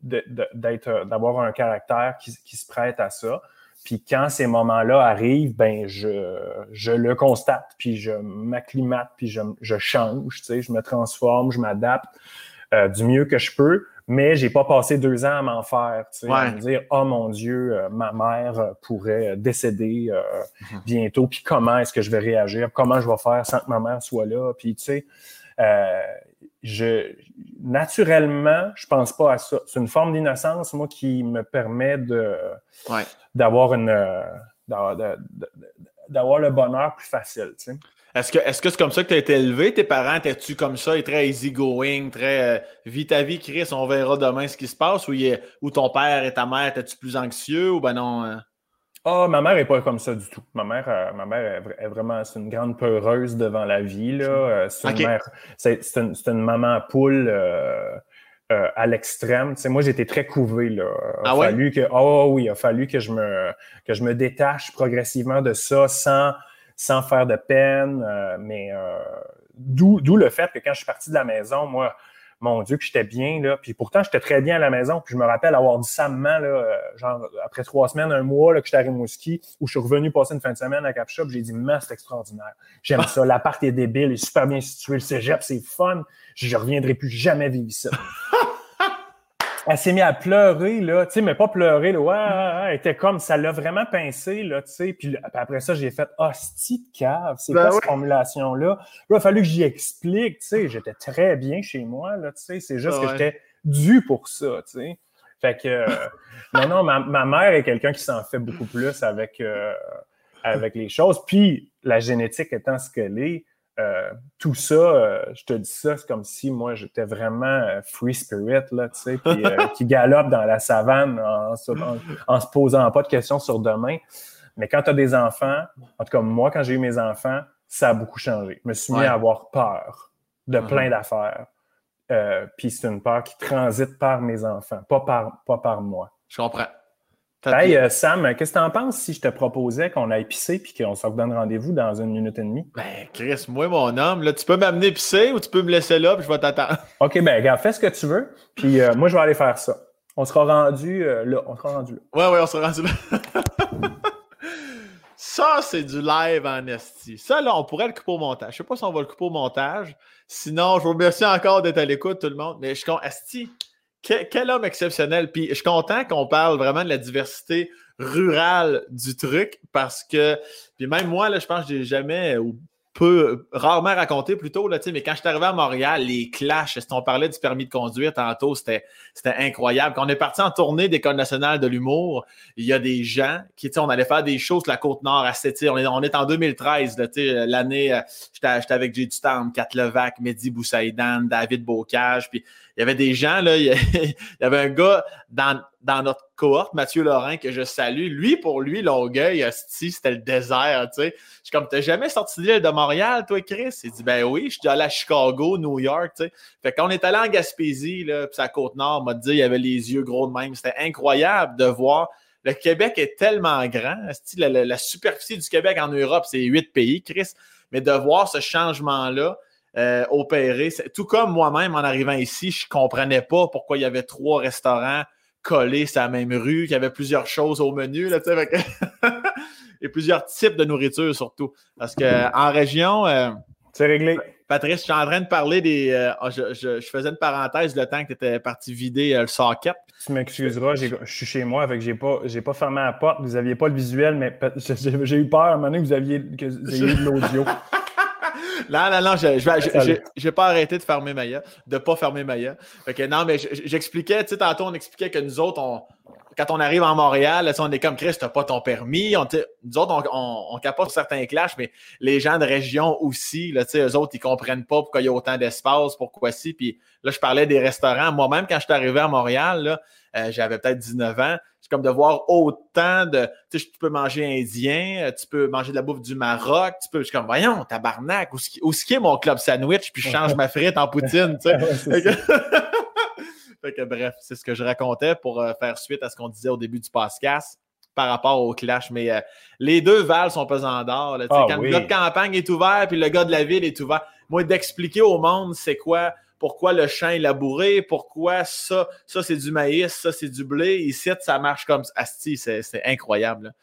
d'être, d'avoir un caractère qui, qui se prête à ça. Puis quand ces moments-là arrivent, ben je, je le constate, puis je m'acclimate, puis je, je change, tu sais, je me transforme, je m'adapte euh, du mieux que je peux, mais j'ai pas passé deux ans à m'en faire, tu sais, à me dire oh mon Dieu, euh, ma mère euh, pourrait décéder mhm. bientôt, puis comment est-ce que je vais réagir, comment je vais faire sans que ma mère soit là, puis tu sais, je naturellement, je pense pas à ça. C'est une forme d'innocence, moi, qui me permet de d'avoir une euh, d'avoir le bonheur plus facile. Tu sais. Est-ce que c'est comme ça que tu as été élevé? Tes parents, étais-tu comme ça, et très easy-going, très euh, vis ta vie, Chris, on verra demain ce qui se passe, ou, ou ton père et ta mère, étais-tu plus anxieux? Ou ben non? Euh? Ah, ma mère n'est pas comme ça du tout. Ma mère, euh, ma mère est, vraiment c'est une grande peureuse devant la vie. Là. Euh, c'est, une, c'est, une, une maman poule euh, à l'extrême. Tu sais, moi, j'étais très couvé. Là. ah fallu que, oh oui, il a fallu que je me, que je me détache progressivement de ça sans, sans faire de peine. mais d'où, d'où le fait que quand je suis parti de la maison, moi, mon Dieu, que j'étais bien, là. Puis pourtant, j'étais très bien à la maison. Puis je me rappelle avoir dit ça là, euh, genre après trois semaines, un mois, là, que j'étais à Rimouski, où je suis revenu passer une fin de semaine à Cap Shop, j'ai dit, mais c'est extraordinaire. J'aime ça. L'appart est débile, il est super bien situé, le cégep, c'est fun. Je reviendrai plus jamais vivre ici. *laughs* elle s'est mise à pleurer, là, tu sais, mais pas pleurer, là, ouais, elle était comme, ça l'a vraiment pincé, là, tu sais, puis après ça, j'ai fait, hostie de cave, c'est ben quoi cette formulation-là? Là, il a fallu que j'y explique, tu sais, j'étais très bien chez moi, là, tu sais, c'est juste ah que j'étais dû pour ça, tu sais. Fait que, euh, non, non, ma, ma, mère est quelqu'un qui s'en fait beaucoup plus avec, euh, avec les choses, puis la génétique étant ce qu'elle est, euh, tout ça, euh, je te dis ça, c'est comme si moi j'étais vraiment euh, free spirit, là, tu sais, puis, *laughs* qui galope dans la savane en, se posant pas de questions sur demain. Mais quand tu as des enfants, en tout cas, moi, quand j'ai eu mes enfants, ça a beaucoup changé. Je me suis mis à avoir peur de uh-huh. plein d'affaires. puis c'est une peur qui transite par mes enfants, pas par, pas par moi. Je comprends. Hey, euh, Sam, qu'est-ce que tu en penses si je te proposais qu'on aille pisser puis qu'on se redonne rendez-vous dans une minute et demie? Ben, Chris, moi, mon homme, là, tu peux m'amener pisser ou tu peux me laisser là puis je vais t'attendre. *laughs* OK, ben, regarde, fais ce que tu veux, puis euh, moi, je vais aller faire ça. On sera rendu euh, là. On sera rendu là. Ouais, ouais, on sera rendu là. *laughs* ça, c'est du live en esti. Ça, là, on pourrait le couper au montage. Je sais pas si on va le couper au montage. Sinon, je vous remercie encore d'être à l'écoute, tout le monde. Mais je suis esti quel, homme exceptionnel. Puis je suis content qu'on parle vraiment de la diversité rurale du truc parce que, puis même moi, là, je pense que j'ai jamais ou peu, rarement raconté plutôt, là, mais quand je suis arrivé à Montréal, les clashs, on parlait du permis de conduire tantôt, c'était incroyable. Quand on est parti en tournée d'École nationale de l'humour, il y a des gens qui, on allait faire des choses sur la Côte-Nord à On est, on est en 2013, l'année, euh, j'étais avec J. Town, Kat Levac, Mehdi Boussaïdan, David Bocage, puis il y avait des gens, là, *laughs* il y avait un gars dans, dans notre cohorte, Mathieu Laurent, que je salue. Lui, pour lui, Longueuil, c'était le désert, tu sais. Je suis comme, t'as jamais sorti de l'île de Montréal, toi, Chris? Il dit, ben oui, je suis allé à Chicago, New York, tu sais. Fait qu'on est allé en Gaspésie, là, puis à Côte-Nord, m'a dit, il y avait les yeux gros de même. C'était incroyable de voir. Le Québec est tellement grand. La, la, superficie du Québec en Europe, c'est huit pays, Chris. Mais de voir ce changement-là, euh, opérer. Tout comme moi-même, en arrivant ici, je ne comprenais pas pourquoi il y avait trois restaurants collés sur la même rue, qu'il y avait plusieurs choses au menu. Là, *laughs* et plusieurs types de nourriture surtout. Parce qu'en région, euh, C'est réglé. Patrice, je suis en train de parler des. Euh, ah, je, faisais une parenthèse le temps que tu étais parti vider euh, le socket. Tu m'excuseras, je suis chez moi, avec j'ai pas, pas fermé la porte. Vous n'aviez pas le visuel, mais *laughs* j'ai eu peur à un moment donné que vous aviez, que vous ayez de l'audio. *laughs* non, non, non, je vais pas arrêter de fermer ma gueule, de pas fermer ma gueule. non, mais j'expliquais, tu sais, tantôt, on expliquait que nous autres, on, quand on arrive en Montréal, on est comme Chris, t'as pas ton permis. On, nous autres, on, on, capote certains clashs, mais les gens de région aussi, là, eux autres, ils comprennent pas pourquoi il y a autant d'espace, pourquoi si. Puis là, je parlais des restaurants. Moi-même, quand je suis arrivé à Montréal, euh, j'avais peut-être 19 ans. C'est comme de voir autant de. Tu sais, tu peux manger indien, euh, tu peux manger de la bouffe du Maroc, tu peux. Je suis comme, voyons, tabarnak, où, où est mon club sandwich, puis je change ma frite en poutine, tu sais. *laughs* *laughs* Fait que bref, c'est ce que je racontais pour euh, faire suite à ce qu'on disait au début du podcast par rapport au clash. Mais euh, les deux Vals sont pesants d'or. Ah quand le gars de campagne est ouvert puis le gars de la ville est ouvert, moi, d'expliquer au monde c'est quoi, pourquoi le champ est labouré, pourquoi ça, ça c'est du maïs, ça c'est du blé. Ici, ça marche comme ça. c'est incroyable.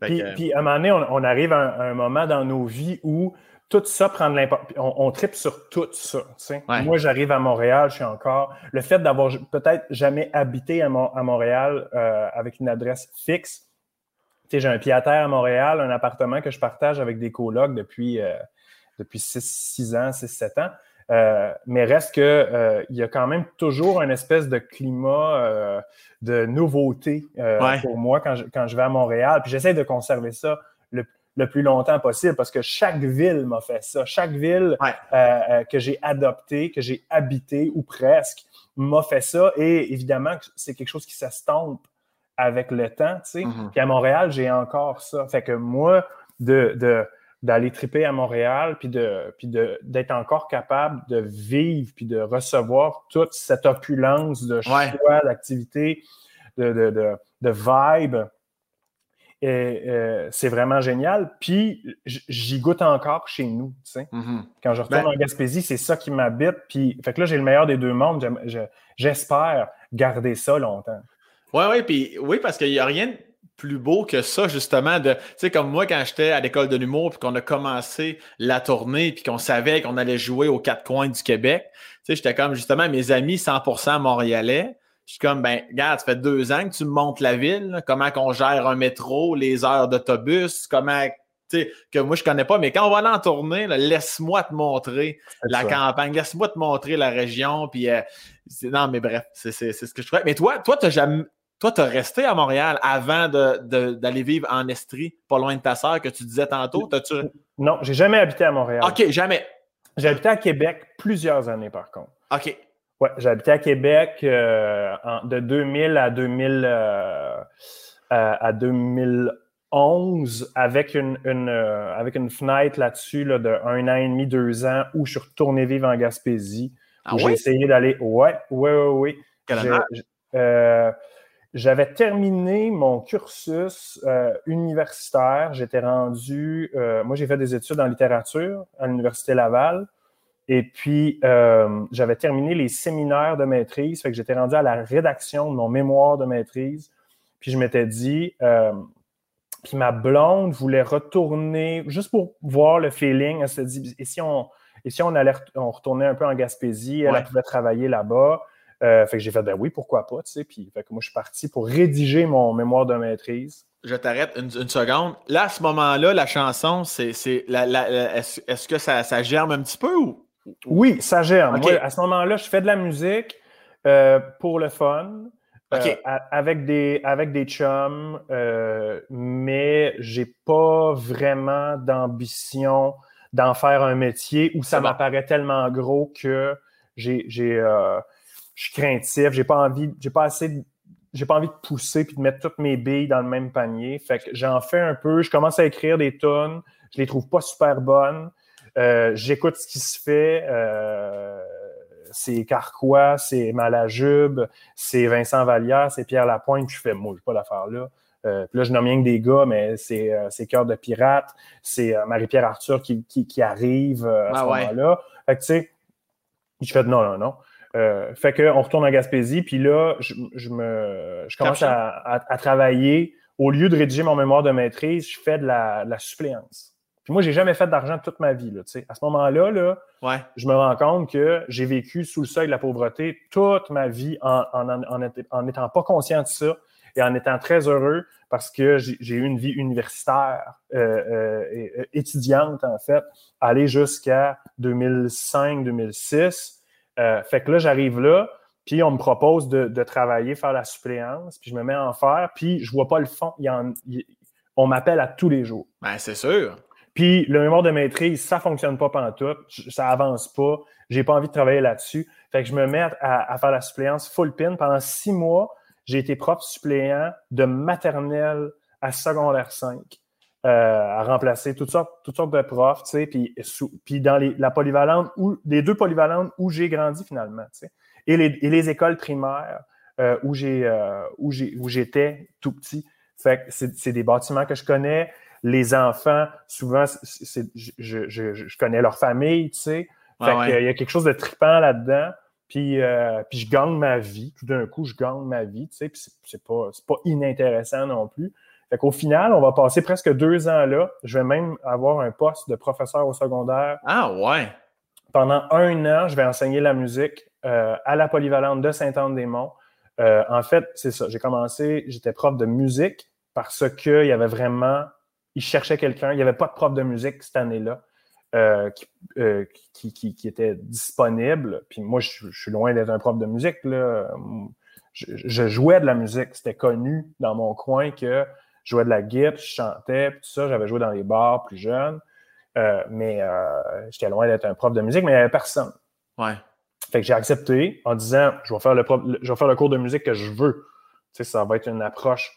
Puis, à un moment donné, on, arrive à un, moment dans nos vies où tout ça prend de l'importance. On, tripe sur tout ça. Moi, j'arrive à Montréal, je suis encore. Le fait d'avoir peut-être jamais habité à, Montréal euh, avec une adresse fixe. J'ai un pied à terre à Montréal, un appartement que je partage avec des colocs depuis, euh, depuis 6, ans, 6-7 ans. Euh, mais reste que il y a quand même toujours une espèce de climat de nouveauté pour moi quand je, quand je vais à Montréal. Puis j'essaie de conserver ça le, le plus longtemps possible parce que chaque ville m'a fait ça. Chaque ville euh, euh, que j'ai adoptée, que j'ai habité ou presque, m'a fait ça. Et évidemment, c'est quelque chose qui s'estompe avec le temps, tu sais. Mm-hmm. Puis à Montréal, j'ai encore ça. Fait que moi, de, d'aller triper à Montréal, puis de puis d'être encore capable de vivre, puis de recevoir toute cette opulence de choix, d'activité, de, de, de, de vibe et euh, c'est vraiment génial. Puis j'y goûte encore chez nous. Tu sais. Mm-hmm. Quand je retourne ben en Gaspésie, c'est ça qui m'habite. Puis fait que là, j'ai le meilleur des deux mondes. J'espère garder ça longtemps. Oui, oui, puis oui, parce qu'il n'y a rien de plus beau que ça, justement, de, tu sais, comme moi, quand j'étais à l'école de l'humour, puis qu'on a commencé la tournée, puis qu'on savait qu'on allait jouer aux quatre coins du Québec, tu sais, j'étais comme, justement, mes amis 100% montréalais, je suis comme, ben, regarde, ça fait deux ans que tu me montres la ville, comment qu'on gère un métro, les heures d'autobus, comment, tu sais, que moi je connais pas, mais quand on va aller en tournée, laisse-moi te montrer la campagne, laisse-moi te montrer la région, puis euh, non, mais bref, c'est ce que je ferais. Mais toi, toi, t'as jamais. Toi, tu as resté à Montréal avant d'aller vivre en Estrie, pas loin de ta sœur que tu disais tantôt? -tu... Non, j'ai jamais habité à Montréal. OK, jamais. J'ai habité à Québec plusieurs années, par contre. OK. Oui, j'ai habité à Québec euh, de 2000 à 2000 euh, à 2011 avec une, euh, avec une fenêtre là-dessus là, de un an et demi, deux ans où je suis retourné vivre en Gaspésie. Ah où j'ai essayé d'aller. Ouais, ouais, ouais, ouais. J'avais terminé mon cursus universitaire. J'étais rendu. moi, j'ai fait des études en littérature à l'Université Laval. Et puis, euh, j'avais terminé les séminaires de maîtrise, fait que j'étais rendu à la rédaction de mon mémoire de maîtrise. Puis je m'étais dit, euh, puis ma blonde voulait retourner, juste pour voir le feeling, elle s'est dit, et si on, et si on allait on retournait un peu en Gaspésie, elle, pouvait travailler là-bas. Euh, fait que j'ai fait, ben oui, pourquoi pas, tu sais. Puis, fait que moi, je suis parti pour rédiger mon mémoire de maîtrise. Je t'arrête une, seconde. Là, à ce moment-là, la chanson, c'est, c'est est-ce, que ça, ça germe un petit peu ou? Oui, ça germe. à ce moment-là, je fais de la musique euh, pour le fun. Euh, avec, des, avec des chums, euh, mais j'ai pas vraiment d'ambition d'en faire un métier où ça m'apparaît tellement gros que j'ai, j'ai, je suis craintif, j'ai pas envie, j'ai pas assez j'ai pas envie de pousser puis de mettre toutes mes billes dans le même panier. Fait que j'en fais un peu, je commence à écrire des tonnes, je les trouve pas super bonnes. Euh, j'écoute ce qui se fait. Euh, c'est Carquois, c'est Malajube, c'est Vincent Vallière, c'est Pierre Lapointe. je fais, moi, je pas l'affaire là. Euh, puis là, je nomme rien que des gars, mais c'est Cœur de Pirate, c'est Marie-Pierre Arthur qui, qui, arrive à ce moment-là. Fait que tu sais, je fais non, non, non. Euh, fait qu'on retourne en Gaspésie, puis là, je, me, je commence à, à, travailler. Au lieu de rédiger mon mémoire de maîtrise, je fais de la, de la suppléance moi, j'ai jamais fait d'argent toute ma vie. Là, à ce moment-là, là, ouais. je me rends compte que j'ai vécu sous le seuil de la pauvreté toute ma vie en n'étant pas conscient de ça et en étant très heureux parce que j'ai eu une vie universitaire, euh, euh, étudiante en fait, aller jusqu'à 2005-2006. Euh, fait que là, j'arrive là, puis on me propose de, travailler, faire la suppléance, puis je me mets en faire, puis je vois pas le fond. on m'appelle à tous les jours. Ben, c'est sûr. Puis le mémoire de maîtrise, ça fonctionne pas pendant tout, ça avance pas, j'ai pas envie de travailler là-dessus. Fait que je me mets à, faire la suppléance full pin. Pendant six mois, j'ai été prof suppléant de maternelle à secondaire 5. Euh, à remplacer toutes sortes, toutes sortes de profs, tu sais, puis, puis dans les, la polyvalente, ou les deux polyvalentes où j'ai grandi finalement, tu sais, et les, et les écoles primaires euh, où j'ai euh, où j'étais tout petit. Fait que c'est des bâtiments que je connais, les enfants, souvent, je, connais leur famille, tu sais. Fait qu'il y a quelque chose de trippant là-dedans. Puis, euh, puis je gagne ma vie. Tout d'un coup, je gagne ma vie, tu sais. Puis c'est pas, pas inintéressant non plus. Fait qu'au final, on va passer presque deux ans là. Je vais même avoir un poste de professeur au secondaire. Ah ouais! Pendant un an, je vais enseigner la musique euh, à la polyvalente de Saint-Anne-des-Monts. Euh, en fait, c'est ça. J'ai commencé, j'étais prof de musique parce qu'il y avait vraiment il cherchait quelqu'un. Il n'y avait pas de prof de musique cette année-là euh, euh, qui, qui, était disponible. Puis moi, je, suis loin d'être un prof de musique. Là. Je, jouais de la musique. C'était connu dans mon coin que je jouais de la guitare, je chantais, tout ça. J'avais joué dans les bars plus jeunes. Euh, mais j'étais loin d'être un prof de musique, mais il n'y avait personne. Ouais. Fait que j'ai accepté en disant je vais faire le, je vais faire le cours de musique que je veux. Tu sais, ça va être une approche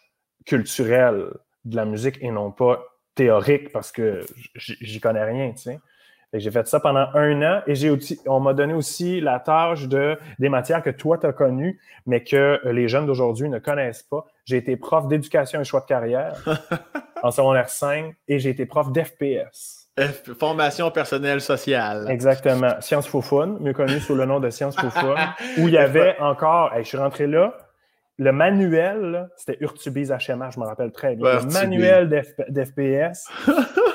culturelle de la musique et non pas théorique parce que j'y connais rien, tu sais. J'ai fait ça pendant un an et j'ai aussi, on m'a donné aussi la tâche de des matières que toi tu as connues, mais que les jeunes d'aujourd'hui ne connaissent pas. J'ai été prof d'éducation et choix de carrière *laughs* en secondaire 5 et j'ai été prof d'FPS. Formation personnelle sociale. Exactement. Sciences Foufoune, mieux connu sous le nom de Sciences Foufoune, *laughs* où il y avait encore, je suis rentré là, le manuel, c'était Urtubise HMA, je me rappelle très bien. le manuel d'FPS, *laughs*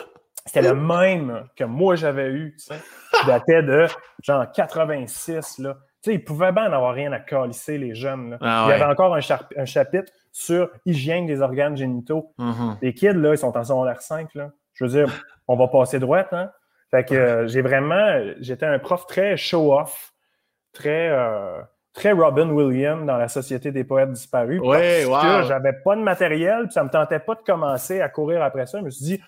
c'était le même que moi j'avais eu, tu sais. Qui datait de genre 86, là. Tu sais, ils pouvaient bien n'avoir rien à calisser, les jeunes. Ah il y avait encore un, chapitre sur hygiène des organes génitaux. Mm-hmm. Les kids, là, ils sont en secondaire 5, là. Je veux dire, on va passer droite, hein. Fait que euh, j'ai vraiment, j'étais un prof très show-off, très... Euh, très Robin Williams dans la Société des poètes disparus. Oui, parce que j'avais pas de matériel, puis ça me tentait pas de commencer à courir après ça. Je me suis dit,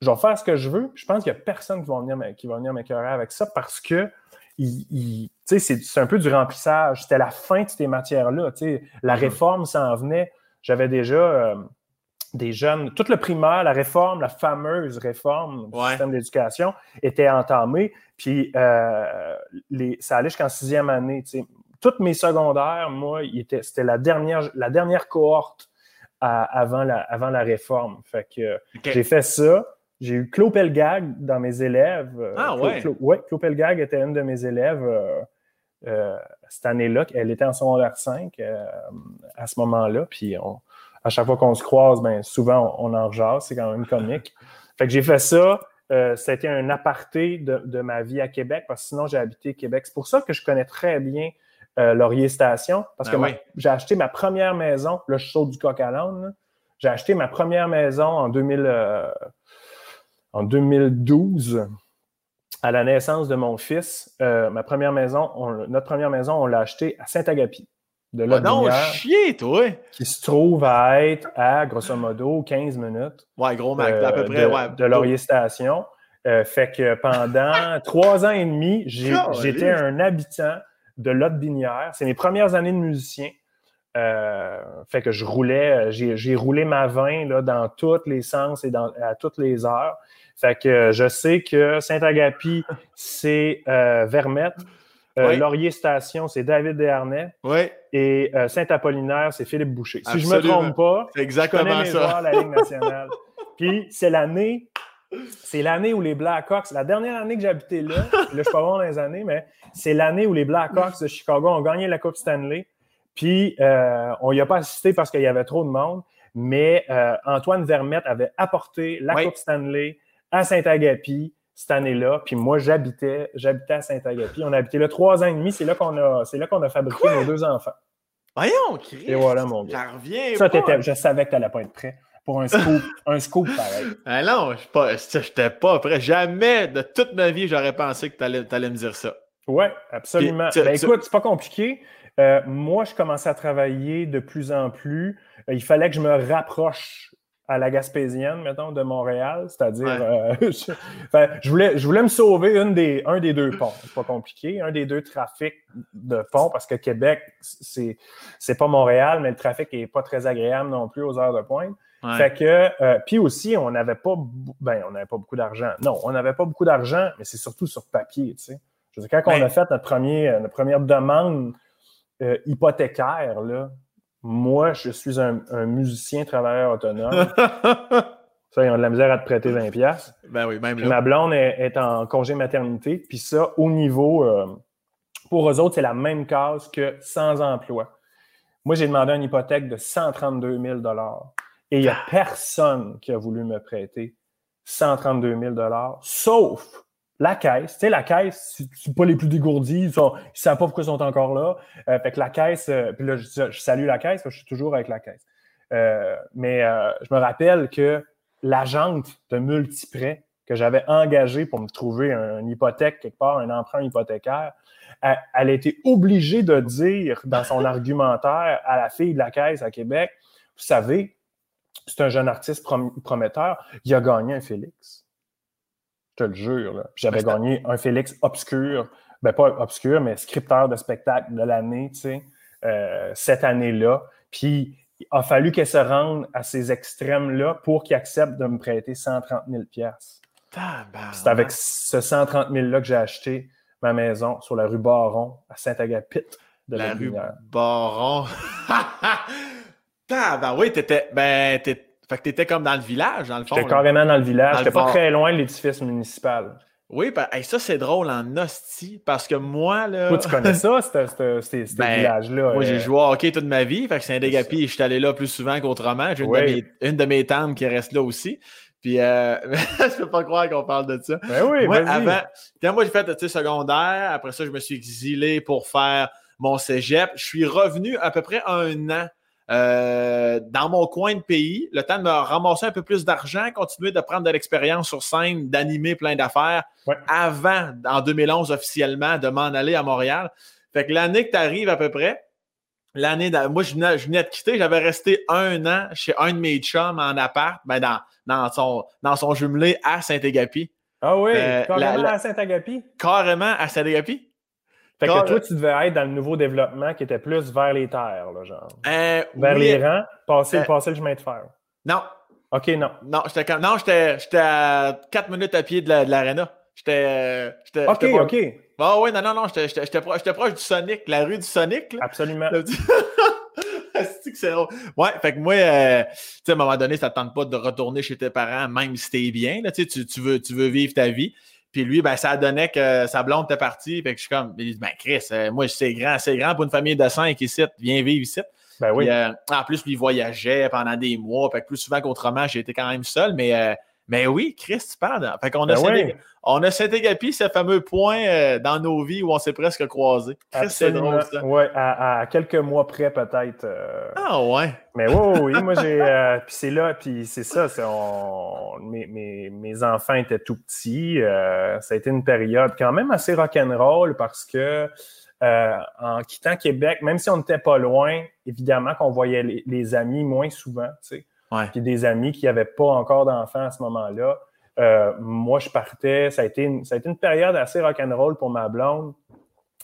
je vais faire ce que je veux. Je pense qu'il n'y a personne qui va venir, qui va venir m'écœurer avec ça parce que c'est un peu du remplissage. C'était la fin de ces matières-là. La mm-hmm. réforme s'en venait. J'avais déjà euh, des jeunes, toute le primaire, la réforme, la fameuse réforme du système d'éducation était entamée. Puis euh, les, ça allait jusqu'en sixième année toutes mes secondaires, moi, c'était la dernière, la dernière cohorte avant, la, avant la réforme. Fait que j'ai fait ça. J'ai eu Claude Pelgag dans mes élèves. Ah ouais? Oui, Claude Pelgag était une de mes élèves euh, euh, cette année-là. Elle était en secondaire 5 euh, à ce moment-là. Puis à chaque fois qu'on se croise, ben, souvent on, en rejase. C'est quand même comique. *laughs* Fait que j'ai fait ça. été un aparté de, de, ma vie à Québec parce que sinon j'ai habité Québec. C'est pour ça que je connais très bien euh, Laurier Station, parce que ben j'ai acheté ma première maison, le je du coq à l'âne. J'ai acheté ma première maison en, 2000, euh, en 2012, à la naissance de mon fils. Euh, ma première maison, notre première maison, on l'a achetée à Saint-Agapi. De oh non, chier, toi! Qui se trouve à être à, grosso modo, 15 minutes. Ouais, gros Mac, à peu près, de, ouais. De Laurier Station. fait que pendant *laughs* trois ans et demi, j'étais un habitant de Lotte Binière. C'est mes premières années de musicien. Euh, fait que je roulais, j'ai roulé ma vin là, dans tous les sens et dans, à toutes les heures. Fait que je sais que Saint-Agapi, c'est euh, Vermette. Euh, Laurier Station, c'est David Desharnais. Oui. Et Saint-Apollinaire, c'est Philippe Boucher. Si je ne me trompe pas, exactement je connais mes ça. la Ligue nationale. *laughs* Puis c'est l'année c'est l'année où les Blackhawks, la dernière année que habité là, là je suis pas dans les années, mais c'est l'année où les Blackhawks de Chicago ont gagné la Coupe Stanley. Puis euh, on n'y a pas assisté parce qu'il y avait trop de monde, mais euh, Antoine Vermette avait apporté la Coupe Stanley à Saint-Agapi cette année-là. Puis moi, j'habitais, j'habitais à Saint-Agapi. On a habité là trois ans et demi. C'est là qu'on a, c'est là qu'on a fabriqué nos deux enfants. Voyons, Chris. Et voilà, mon gars. Ça revient Ça, pas. je savais que tu n'allais pas être prêt pour un scoop, *laughs* un scoop pareil. Ah non, je suis pas- j'étais pas prêt. Jamais de toute ma vie, j'aurais pensé que tu allais, me dire ça. Oui, absolument. Puis, tu- Ben, tu- écoute, c'est pas compliqué. Euh, moi, je commençais à travailler de plus en plus. Euh, il fallait que je me rapproche à la Gaspésienne, mettons, de Montréal. C'est-à-dire, euh, *laughs* je, enfin, je voulais, je voulais me sauver une des, un des deux ponts. C'est pas compliqué. Un des deux trafics de ponts, parce que Québec, c'est, c'est pas Montréal, mais le trafic est pas très agréable non plus aux heures de pointe. Ouais. Fait que, euh, puis aussi, on n'avait pas, ben, on n'avait pas beaucoup d'argent. Non, on n'avait pas beaucoup d'argent, mais c'est surtout sur papier, tu sais. Je veux dire, quand on a fait notre, premier, euh, notre première demande euh, hypothécaire, là, moi, je suis un, un musicien travailleur autonome. *laughs* ça, ils ont de la misère à te prêter 20$. piastres. ben oui, même là. ma blonde est, est en congé maternité. Puis ça, au niveau, euh, pour eux autres, c'est la même case que sans emploi. Moi, j'ai demandé une hypothèque de 132 000 et il n'y a personne qui a voulu me prêter 132 000 sauf la caisse. Tu sais, la caisse, c'est- pas les plus dégourdis, ils ne savent pas pourquoi ils sont encore là. Euh, fait que la caisse, euh, puis là, je, je salue la caisse, parce que je suis toujours avec la caisse. Euh, mais je me rappelle que l'agente de multiprêt que j'avais engagée pour me trouver un- une hypothèque quelque part, un emprunt hypothécaire, elle, elle a été obligée de dire dans son *laughs* argumentaire à la fille de la caisse à Québec, vous savez, c'est un jeune artiste prom- prometteur, il a gagné un Félix. Je te le jure. J'avais gagné un Félix obscur, ben pas obscur, mais scripteur de spectacle de l'année, tu sais, euh, cette année-là. Puis il a fallu qu'elle se rende à ces extrêmes-là pour qu'il accepte de me prêter 130 000 piastres. Tabarnak. C'est avec ce 130 000-là que j'ai acheté ma maison sur la rue Baron à Saint-Agapit de La la, rue. Baron. *laughs* ben oui, t'étais. Ben, t'es- fait que t'étais comme dans le village, dans le fond. J'étais carrément dans le village. J'étais pas très loin de l'édifice municipal. Oui, ben, hey, ça, c'est drôle en hostie, parce que moi, là. Toi, tu connais ça, *laughs* ce- Ben, village-là? Moi, j'ai euh, joué au hockey toute ma vie. Fait que Saint-Dégapi, je suis allé là plus souvent qu'autrement. J'ai une, Oui. de mes, une de mes tantes qui reste là aussi. Puis, euh, *laughs* je peux pas croire qu'on parle de ça. Ben oui, moi, avant, quand moi, j'ai fait le secondaire, après ça, je me suis exilé pour faire mon cégep. Je suis revenu à peu près un an euh, dans mon coin de pays, le temps de me ramasser un peu plus d'argent, continuer de prendre de l'expérience sur scène, d'animer plein d'affaires, Ouais. avant, en 2011 officiellement, de m'en aller à Montréal. Fait que l'année que tu arrives à peu près, l'année, moi je venais, je venais de quitter, j'avais resté un an chez un de mes chums en appart, ben dans, dans, son, dans son jumelé à Saint-Égapi, Ah oui, Euh, carrément la- la- à Saint-Agapi? carrément à Saint-Égapi. Fait que toi, tu devais être dans le nouveau développement qui était plus vers les terres, là, genre. Euh, Vers oui, les rangs, passer, Euh, passer le chemin de fer. Non, OK, non. non, j'étais quand- non, j'étais à 4 minutes à pied de la- de l'aréna. J'étais. euh, j'étais- OK, pas- OK. Ah oui, non, non, non, j'étais- pro- proche du Sonic, la rue du Sonic. Là. Absolument. *laughs* C'est. Ouais, fait que moi, euh, tu sais, à un moment donné, ça ne tente pas de retourner chez tes parents, même si t'es bien. Là, tu, tu veux, tu veux vivre ta vie. Puis lui, ben, ça donnait que sa blonde était partie. Fait que je suis comme, il dit, ben, Chris, euh, moi, c'est grand, c'est grand pour une famille de cinq ici. Viens vivre ici. Ben oui. Puis, euh, en plus, lui, il voyageait pendant des mois. Fait que plus souvent qu'autrement, j'ai été quand même seul. Mais, euh, mais oui, Chris, tu parles. Fait qu'on a, Ben oui. on a Saint-Égapi, ce fameux point euh, dans nos vies où on s'est presque croisés. Chris, c'est drôle, ça. Ouais, à, à quelques mois près, peut-être. euh, Ah ouais. Mais oui, oui, moi j'ai. euh, puis c'est là, puis c'est ça. c'est on- mes, mes- mes enfants étaient tout petits. ça a été une période quand même assez rock'n'roll parce que en quittant Québec, même si on n'était pas loin, évidemment qu'on voyait les, les amis moins souvent, tu sais. Puis des amis qui n'avaient pas encore d'enfants à ce moment-là. Euh, moi, je partais. Ça a, été une, ça a été une période assez rock'n'roll pour ma blonde.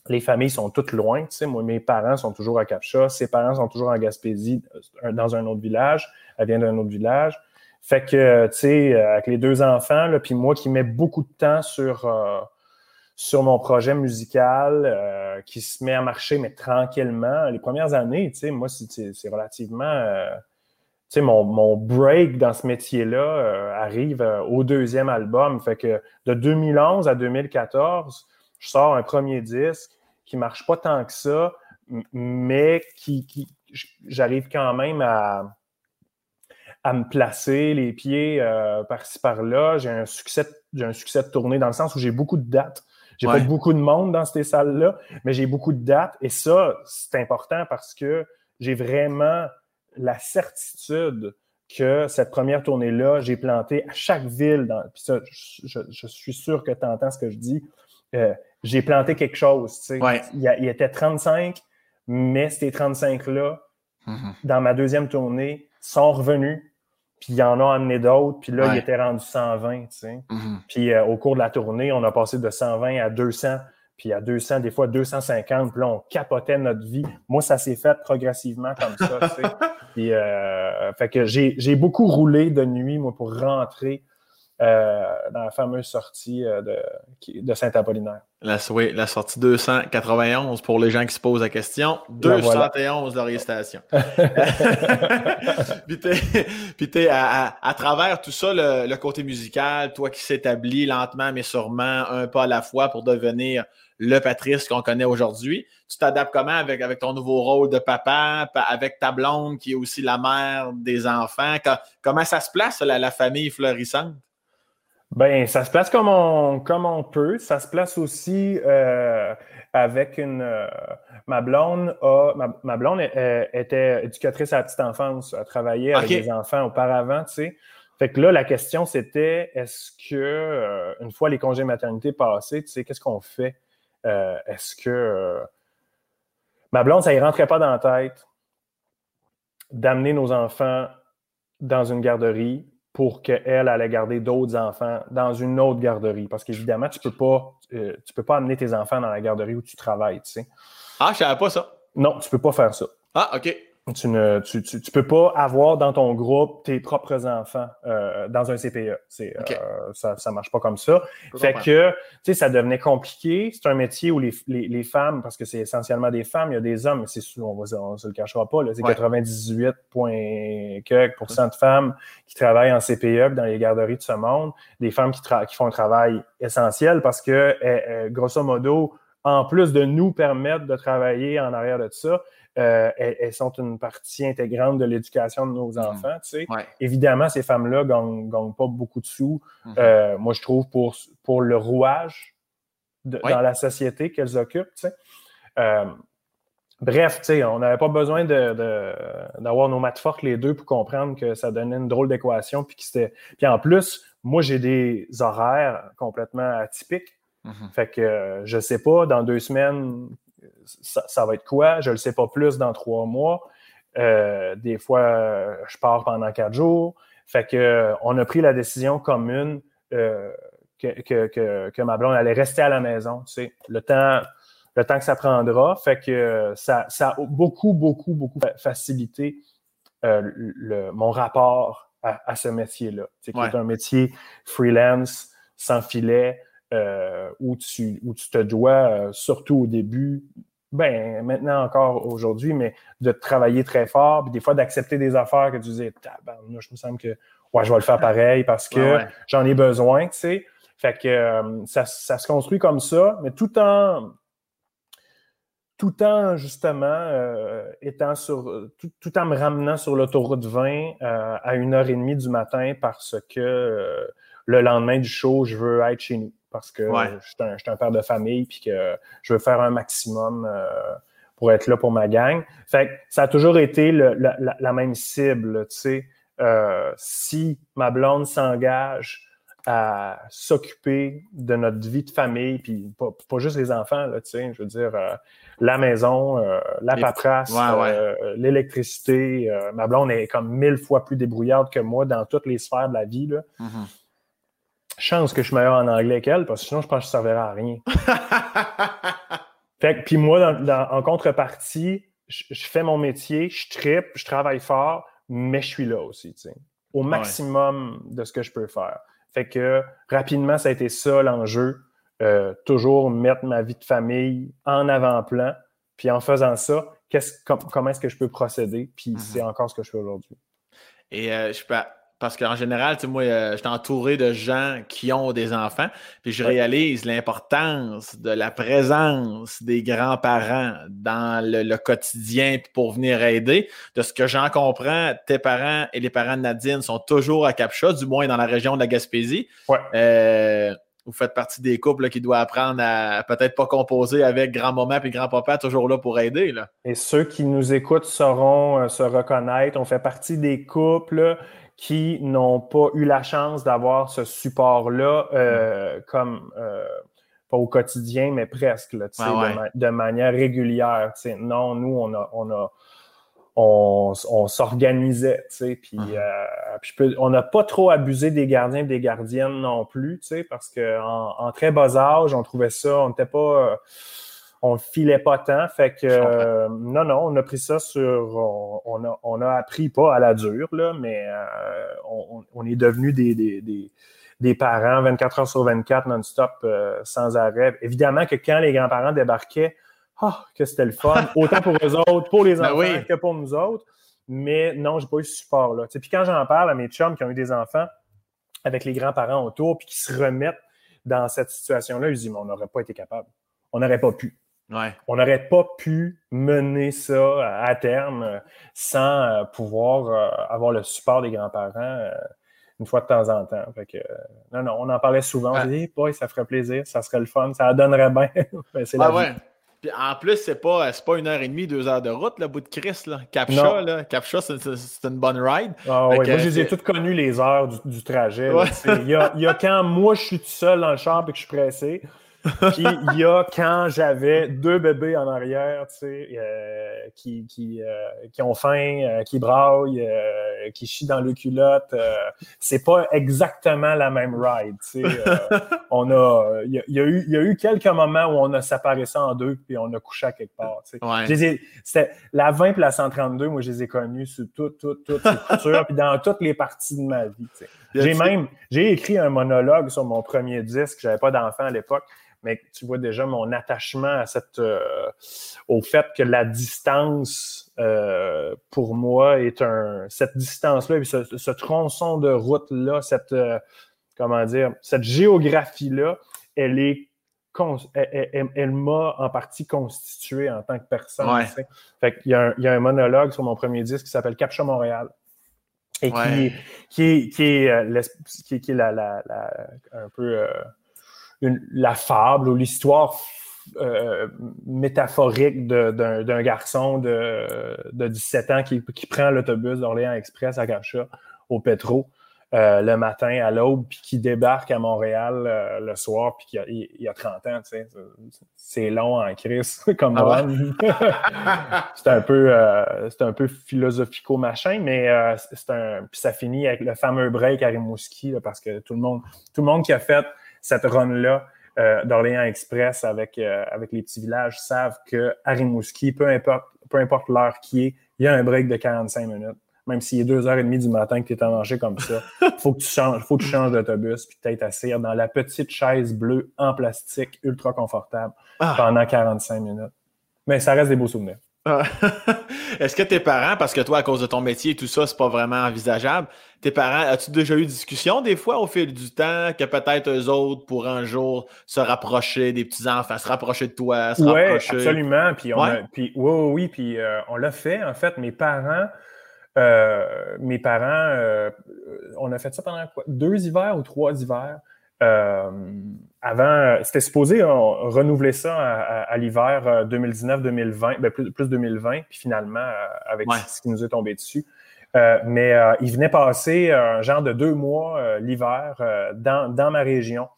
Les familles sont toutes loin. Tu sais, moi, mes parents sont toujours à Capcha. Ses parents sont toujours en Gaspésie, euh, dans un autre village. Elle vient d'un autre village. Fait que, tu sais, euh, avec les deux enfants, puis moi qui mets beaucoup de temps sur, euh, sur mon projet musical, euh, qui se met à marcher, mais tranquillement. Les premières années, tu sais, moi, c'est relativement... tu sais, mon, mon break dans ce métier-là euh, arrive euh, au deuxième album. Fait que de 2011 à 2014, je sors un premier disque qui marche pas tant que ça, mais qui, j'arrive quand même à, à me placer les pieds euh, par-ci par-là. J'ai un succès, j'ai un succès de tournée dans le sens où j'ai beaucoup de dates. J'ai pas beaucoup de monde dans ces salles-là, mais j'ai beaucoup de dates. Et ça, c'est important parce que j'ai vraiment la certitude que cette première tournée-là, j'ai planté à chaque ville. Dans, puis ça, je, suis sûr que tu entends ce que je dis. Euh, j'ai planté quelque chose. Tu sais. il, y était 35, mais ces 35-là, mm-hmm. dans ma deuxième tournée, sont revenus. Puis il en a amené d'autres. Puis là, il était rendu 120. Tu sais. Mm-hmm. Puis euh, au cours de la tournée, on a passé de 120 à 200 puis à 200, des fois 250, puis là, on capotait notre vie. Moi, ça s'est fait progressivement comme ça, tu sais. *laughs* Puis, euh, fait que j'ai beaucoup roulé de nuit, moi, pour rentrer euh, dans la fameuse sortie euh, de, de Saint-Apollinaire. La, la sortie 291 pour les gens qui se posent la question. 271 voilà. Station. *laughs* puis t'es, à, à, travers tout ça, le, le côté musical, toi qui s'établit lentement mais sûrement, un pas à la fois pour devenir le Patrice qu'on connaît aujourd'hui. Tu t'adaptes comment avec, avec ton nouveau rôle de papa, avec ta blonde qui est aussi la mère des enfants? comment ça se place, la, famille florissante? Ben, ça se place comme on, comme on peut. Ça se place aussi euh, avec une. Euh, ma blonde a, ma, blonde était éducatrice à la petite enfance, a travaillé avec des enfants auparavant, tu sais. Fait que là, la question, c'était est-ce que, euh, une fois les congés maternité passés, tu sais, qu'est-ce qu'on fait? Euh, est-ce que euh, ma blonde, ça ne rentrait pas dans la tête d'amener nos enfants dans une garderie pour qu'elle allait garder d'autres enfants dans une autre garderie. Parce qu'évidemment, tu ne peux, pas, euh, peux pas amener tes enfants dans la garderie où tu travailles, tu sais. Ah, je savais pas ça. Non, tu ne peux pas faire ça. Ah, OK. Tu ne tu, tu, peux pas avoir dans ton groupe tes propres enfants euh, dans un CPE. C'est, euh, ça ne marche pas comme ça. Fait que, tu sais, ça devenait compliqué. C'est un métier où les, les, les, femmes, parce que c'est essentiellement des femmes, il y a des hommes, mais c'est on ne se le cachera pas, c'est 98 de femmes qui travaillent en CPE dans les garderies de ce monde. Des femmes qui, qui font un travail essentiel parce que, eh, eh, grosso modo, en plus de nous permettre de travailler en arrière de ça, euh, elles, sont une partie intégrante de l'éducation de nos mhm. enfants. Tu sais. Évidemment, ces femmes-là ne gagnent, pas beaucoup de sous. Mhm. Euh, moi, je trouve pour, pour le rouage dans la société qu'elles occupent. Euh, bref, tu sais, on n'avait pas besoin d'avoir nos maths fortes les deux pour comprendre que ça donnait une drôle d'équation. Puis, puis en plus, moi, j'ai des horaires complètement atypiques. Mhm. Fait que je sais pas, dans deux semaines, ça, va être quoi? Je ne le sais pas plus dans trois mois. Euh, des fois, je pars pendant quatre jours. Fait que on a pris la décision commune euh, que, ma blonde allait rester à la maison. Tu le temps, le temps que ça prendra. Fait que ça, a beaucoup, beaucoup, beaucoup facilité euh, mon rapport à, ce métier-là. C'est un métier freelance, sans filet, où, tu, où tu te dois, surtout au début, ben, maintenant encore aujourd'hui, mais de travailler très fort, puis des fois d'accepter des affaires que tu disais, je me sens que ouais, je vais le faire pareil parce que j'en ai besoin, tu sais. Fait que euh, ça, se construit comme ça, mais tout en tout en justement euh, étant sur tout, en me ramenant sur l'autoroute 20 euh, à une heure et demie du matin parce que le lendemain du show, je veux être chez nous parce que je, suis un, père de famille puis que je veux faire un maximum euh, pour être là pour ma gang. Fait que ça a toujours été la, même cible, tu sais. Euh, si ma blonde s'engage à s'occuper de notre vie de famille, puis pas, juste les enfants, là, tu sais, je veux dire, euh, la maison, la paperasse, l'électricité. ma blonde est comme mille fois plus débrouillarde que moi dans toutes les sphères de la vie. Là. Mm-hmm chance que je suis meilleur en anglais qu'elle, parce que sinon, je pense que je ne servirais à rien. fait puis moi, en contrepartie, je, fais mon métier, je tripe, je travaille fort, mais je suis là aussi, tu sais, au maximum de ce que je peux faire. Fait que rapidement, ça a été ça l'enjeu. Euh, toujours mettre ma vie de famille en avant-plan. Puis en faisant ça, comment est-ce que je peux procéder? Puis mm-hmm. c'est encore ce que je fais aujourd'hui. Et euh, je peux parce qu'en général, tu sais, moi, euh, je suis entouré de gens qui ont des enfants, puis je réalise l'importance de la présence des grands-parents dans le, quotidien pour venir aider. De ce que j'en comprends, tes parents et les parents de Nadine sont toujours à Capcha, du moins dans la région de la Gaspésie. Ouais. Euh, vous faites partie des couples qui doivent apprendre à peut-être pas composer avec grand-maman et grand-papa, toujours là pour aider. Là. Et ceux qui nous écoutent sauront euh, se reconnaître. On fait partie des couples qui n'ont pas eu la chance d'avoir ce support-là, euh, comme euh, pas au quotidien, mais presque, là, De, manière régulière. Non, nous, on a, on a on, s'organisait, tu sais, puis, uh-huh. euh, on n'a pas trop abusé des gardiens et des gardiennes non plus, tu sais, parce qu'en en, très bas âge, on trouvait ça, on n'était pas, euh, on filait pas tant, fait que, euh, non, non, on a pris ça sur, on, a, on a appris pas à la dure, là, mais on, est devenu des, des, des, parents 24 heures sur 24 non-stop, sans arrêt. Évidemment que quand les grands-parents débarquaient, ah, que c'était le fun, *laughs* autant pour eux autres, pour les ben enfants que pour nous autres. Mais non, j'ai pas eu ce support-là. Puis quand j'en parle à mes chums qui ont eu des enfants avec les grands-parents autour, puis qui se remettent dans cette situation-là, ils disent, mais on n'aurait pas été capable. On n'aurait pas pu. On n'aurait pas pu mener ça à terme euh, sans euh, pouvoir euh, avoir le support des grands-parents une fois de temps en temps. Fait que, non, non, on en parlait souvent. On disait, ça ferait plaisir, ça serait le fun, ça donnerait bien. *laughs* c'est la vie. Puis en plus, c'est pas, pas une heure et demie, deux heures de route, le bout de Chris. Là. Capcha, là. Capcha c'est une bonne ride. Ah, oui. Moi, je les ai toutes connues les heures du, trajet. Il, y a, il y, a, quand moi, je suis tout seul dans le champ et que je suis pressé. Puis il y a quand j'avais deux bébés en arrière, tu sais, euh, qui, qui, euh, qui, ont faim, euh, qui braillent, qui chient dans le culotte. c'est pas exactement la même ride, tu sais. on a, il y, a eu, il y a eu quelques moments où on a séparé ça en deux puis on a couché à quelque part, tu sais. La 20 et la 132, moi, je les ai connus sur toutes, toutes, toutes ces coutures puis dans toutes les parties de ma vie, tu sais. J'ai même, j'ai écrit un monologue sur mon premier disque, j'avais pas d'enfant à l'époque, mais tu vois déjà mon attachement à cette, euh, au fait que la distance euh, pour moi est un cette distance-là, ce, ce, tronçon de route-là, cette euh, comment dire, cette géographie-là, elle est elle, m'a en partie constitué en tant que personne. Fait il, y a un, il y a un monologue sur mon premier disque qui s'appelle Capture Montréal. Et qui, qui, qui, est, qui, qui est la, la, la, un peu la fable ou l'histoire euh, métaphorique d'un garçon de, de, 17 ans qui, qui prend l'autobus d'Orléans Express à Gacha au pétro euh, le matin à l'aube, puis qui débarque à Montréal euh, le soir, puis il, y a 30 ans. C'est long en crise, *laughs* comme ah *laughs* c'est un peu c'est un peu philosophico machin, mais c'est un. Puis ça finit avec le fameux break à Rimouski, parce que tout le monde, tout le monde qui a fait cette run-là euh, d'Orléans Express avec, euh, avec les petits villages savent que Rimouski, peu importe, peu importe l'heure qui est, il y a un break de 45 minutes. Même s'il est 2h30 du matin que tu es en comme ça, *laughs* faut que tu changes, faut que tu changes d'autobus puis assis dans la petite chaise bleue en plastique ultra confortable ah. pendant 45 minutes. Mais ça reste des beaux souvenirs. Ah. *laughs* Est-ce que tes parents, parce que toi, à cause de ton métier et tout ça, c'est pas vraiment envisageable, tes parents, as-tu déjà eu discussion des fois au fil du temps que peut-être eux autres pour un jour se rapprocher des petits-enfants, se rapprocher de toi, se Oui, absolument. Puis, on puis, oui, oui, puis euh, on l'a fait. En fait, mes parents, euh, mes parents, euh, on a fait ça pendant quoi? Deux hivers ou trois hivers. Euh, avant, c'était supposé renouveler ça à, l'hiver 2019-2020, ben plus, 2020, puis finalement, euh, avec ce qui nous est tombé dessus. Euh, mais il venait passer un genre de deux mois l'hiver dans, ma région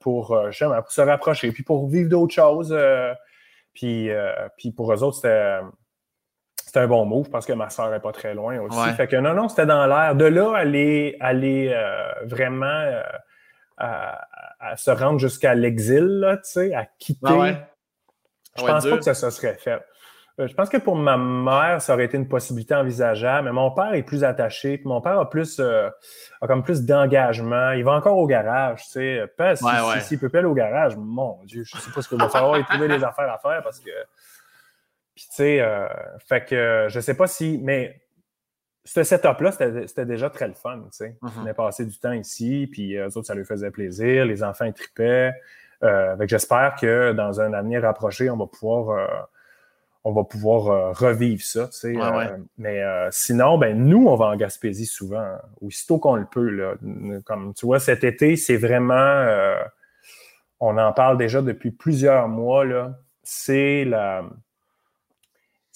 pour, pour, se rapprocher, puis pour vivre d'autres choses. puis, puis pour eux autres, c'était c'était un bon move parce que ma soeur n'est pas très loin aussi. Fait que non, non, c'était dans l'air. De là, aller, aller vraiment à, se rendre jusqu'à l'exil, tu sais, à quitter. Ah je pense pas que ça, se serait fait. Euh, je pense que pour ma mère, ça aurait été une possibilité envisageable, mais mon père est plus attaché, puis mon père a plus euh, a comme plus d'engagement. Il va encore au garage, tu sais. Pas s'il si, peut pas aller au garage, mon Dieu, je sais pas ce qu'il va falloir y trouver des affaires à faire parce que. Puis tu sais, euh, fait que je sais pas si. Mais ce setup-là, c'était déjà très le fun. Tu sais. Mhm. On a passé du temps ici, puis eux autres, ça leur faisait plaisir. Les enfants, ils tripaient. Euh, J'espère que dans un avenir rapproché, on va pouvoir, euh, on va pouvoir euh, revivre ça. Tu sais, Ouais, ouais. Euh, mais euh, sinon, ben, nous, on va en Gaspésie souvent, hein, aussitôt qu'on le peut. Là. Comme tu vois, cet été, c'est vraiment. euh, on en parle déjà depuis plusieurs mois. là. C'est la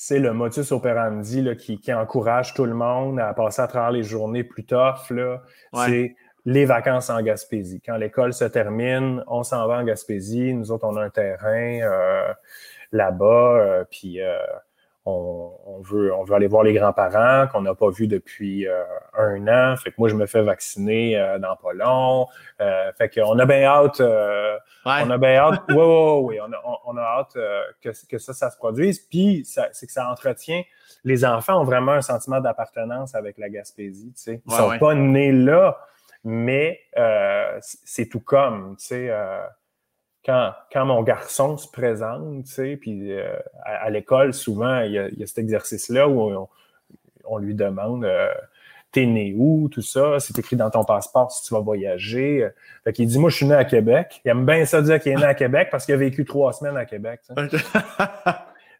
c'est le modus operandi là, qui, qui encourage tout le monde à passer à travers les journées plus tough. là. Ouais. C'est les vacances en Gaspésie. Quand l'école se termine, on s'en va en Gaspésie. Nous autres, on a un terrain euh, là-bas, euh, puis euh, on, on veut, on veut aller voir les grands-parents qu'on n'a pas vus depuis euh, un an. Fait que moi, je me fais vacciner euh, dans pas long. Euh, fait qu'on a bien hâte... euh, Ouais. on a bien hâte. Oui, oui, oui. On a, on, on a hâte euh, que, que ça, ça se produise. Puis, c'est que ça entretient. Les enfants ont vraiment un sentiment d'appartenance avec la Gaspésie. Tu sais. Ils Ouais, sont ouais. pas nés là, mais euh, c'est tout comme. Tu sais, euh, quand, quand mon garçon se présente, tu sais, puis euh, à, à l'école, souvent, il y a, il y a cet exercice-là où on, on lui demande euh, T'es né où, tout ça, c'est écrit dans ton passeport si tu vas voyager. Fait qu'il dit Moi, je suis né à Québec. Il aime bien ça dire qu'il est né à Québec parce qu'il a vécu trois semaines à Québec. *laughs*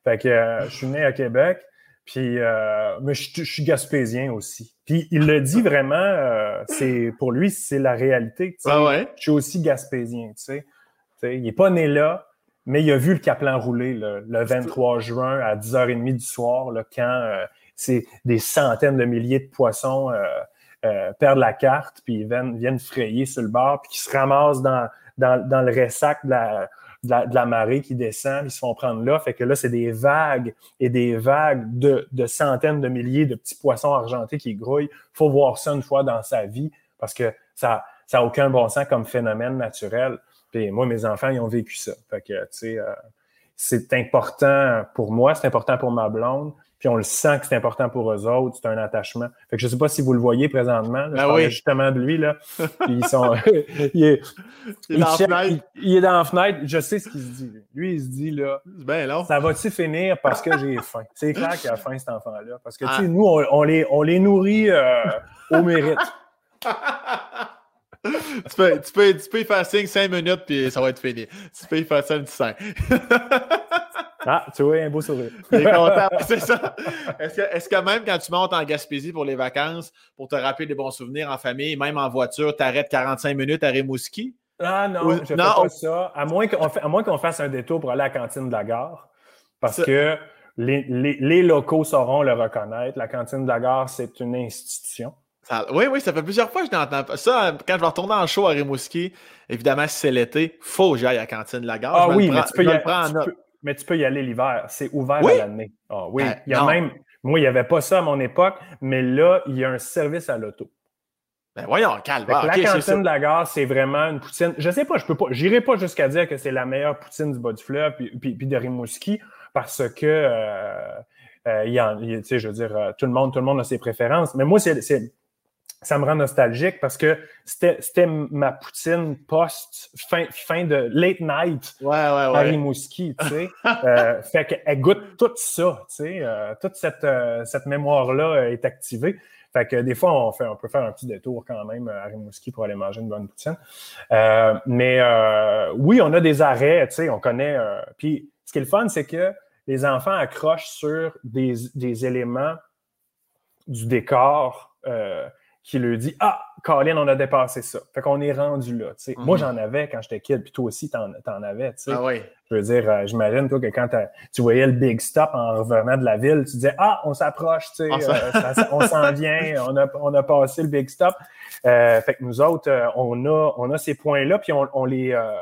Fait que euh, je suis né à Québec, puis euh, mais je, je suis gaspésien aussi. Puis il le dit vraiment, euh, c'est pour lui, c'est la réalité. tu sais. Ah ouais? Je suis aussi gaspésien, tu sais. Il est pas né là, mais il a vu le Caplan rouler le, le 23 juin à 10h30 du soir, là, quand euh, c'est des centaines de milliers de poissons euh, euh, perdent la carte, puis ils viennent, viennent frayer sur le bord, puis qui se ramassent dans, dans, dans le ressac de la, de, la, de la marée qui descend, puis ils se font prendre là. Fait que là, c'est des vagues et des vagues de, de centaines de milliers de petits poissons argentés qui grouillent. faut voir ça une fois dans sa vie parce que ça ça n'a aucun bon sens comme phénomène naturel. Puis moi, mes enfants, ils ont vécu ça. Fait que, tu sais, euh, c'est important pour moi, c'est important pour ma blonde, puis on le sent que c'est important pour eux autres, c'est un attachement. Fait que je sais pas si vous le voyez présentement, là, je Ben parlais oui. justement de lui, là. *laughs* Puis ils sont... *laughs* il, est, Il est dans fenêtre. il- est dans la fenêtre, je sais ce qu'il se dit. lui. Il se dit, là, bien long. ça va-tu finir parce que j'ai faim? C'est clair qu'il a faim, cet enfant-là. Parce que, tu Ah. sais, nous, on, on les, on les nourrit euh, au mérite. *laughs* tu, peux, tu, peux, tu peux y faire signe 5 minutes puis ça va être fini. Tu peux y faire ça une 5. *laughs* Ah, tu vois, un beau sourire. *laughs* Est content, c'est ça. Est-ce que, est-ce que même quand tu montes en Gaspésie pour les vacances, pour te rappeler des bons souvenirs en famille, même en voiture, tu arrêtes 45 minutes à Rimouski? Ah non, Ou- je fais non, pas ça. À moins qu'on fasse un détour pour aller à la cantine de la gare. Parce Ça- que les, les- les locaux sauront le reconnaître. La cantine de la gare, c'est une institution. Ça- oui, oui, ça fait plusieurs fois que je l'entends. Ça, quand je vais retourner en show à Rimouski, évidemment, si c'est l'été, faut que j'aille à la cantine de la gare. Ah Je oui, mais prends- tu peux, y en tu peux- mais tu peux y aller l'hiver. C'est ouvert Oui? à l'année. Ah oui. Ah, il y a non. même. Moi, il n'y avait pas ça à mon époque, mais là, il y a un service à l'auto. Ben voyons, calme. La cantine de la gare, c'est vraiment une poutine. Je sais pas, je peux pas, j'irai pas jusqu'à dire que c'est la meilleure poutine du bas du fleuve puis, puis- puis de Rimouski parce que euh, euh, il y a, il a- je veux dire, euh, tout le monde, tout le monde a ses préférences. Mais moi, c'est- ça me rend nostalgique parce que c'était, ma poutine post fin, fin de late night Ouais, ouais, à. Rimouski, tu sais. *laughs* Euh, fait qu'elle goûte tout ça, tu sais. euh, toute cette, euh, cette mémoire-là est activée. Fait que des fois, on, fait, on peut faire un petit détour quand même à Rimouski pour aller manger une bonne poutine. Mais oui, on a des arrêts, tu sais, on connaît. puis ce qui est le fun, c'est que les enfants accrochent sur des, des éléments du décor euh, qui leur dit Ah, Colin, on a dépassé ça. Fait qu'on est rendu là. Moi, Mhm. j'en avais quand j'étais kid, puis toi aussi, t'en, t'en avais. Ah oui. Je veux dire, euh, j'imagine, toi, que quand tu voyais le big stop en revenant de la ville, tu disais Ah, on s'approche, tu sais, On s'en- euh, on s'en vient, on a, on a passé le big stop. Euh, fait que nous autres, on, a, on a ces points-là, puis on, on les. euh,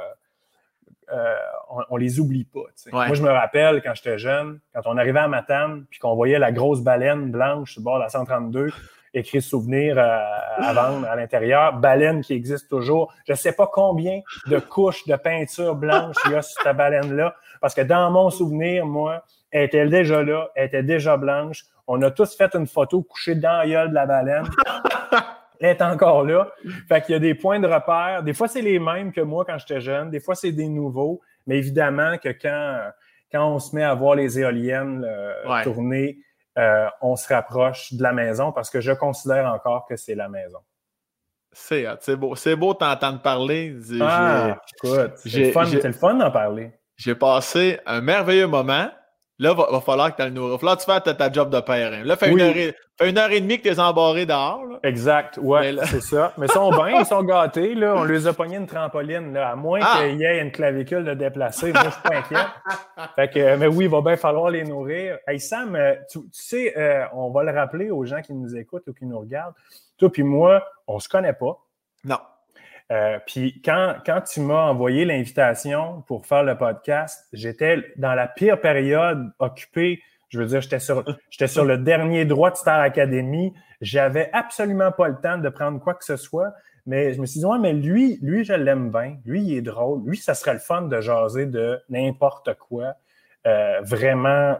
on, on les oublie pas. Ouais. Moi, je me rappelle quand j'étais jeune, quand on arrivait à Matane, puis qu'on voyait la grosse baleine blanche sur le bord de la 132, écrit souvenir euh, à vendre à l'intérieur, baleine qui existe toujours. Je sais pas combien de couches de peinture blanche il y a sur cette baleine-là, parce que dans mon souvenir, moi, elle était déjà là, elle était déjà blanche. On a tous fait une photo couchée dans la gueule de la baleine. Elle est encore là. Fait qu'il y a des points de repère. Des fois, c'est les mêmes que moi quand j'étais jeune. Des fois, c'est des nouveaux. Mais évidemment que quand, quand on se met à voir les éoliennes euh, Ouais. tourner, euh, on se rapproche de la maison parce que je considère encore que c'est la maison. C'est beau. C'est beau t'entendre parler. Ah, écoute, c'est le fun d'en parler. J'ai passé un merveilleux moment. Là, il va, falloir que tu le nourrir. Va que tu fasses ta, job de père. Hein. Là, fait, une heure et, fait une heure et demie que tu es embarré dehors. Exact, ouais, c'est ça. Mais ils sont bien, ils sont gâtés. Là. On les a pognés une trampoline, là, à moins ah! qu'il y ait une clavicule de déplacer. Moi, je suis pas inquiet. *laughs* fait que, mais oui, il va bien falloir les nourrir. Hey Sam, euh, tu, sais, euh, on va le rappeler aux gens qui nous écoutent ou qui nous regardent. Toi puis moi, on se connaît pas. Non. Euh, puis quand, quand tu m'as envoyé l'invitation pour faire le podcast, j'étais dans la pire période occupée. Je veux dire, j'étais sur, j'étais sur le dernier droit de Star Academy. J'avais absolument pas le temps de prendre quoi que ce soit. Mais je me suis dit, ouais, mais lui, lui, je l'aime bien. Lui, il est drôle. Lui, ça serait le fun de jaser de n'importe quoi, euh, vraiment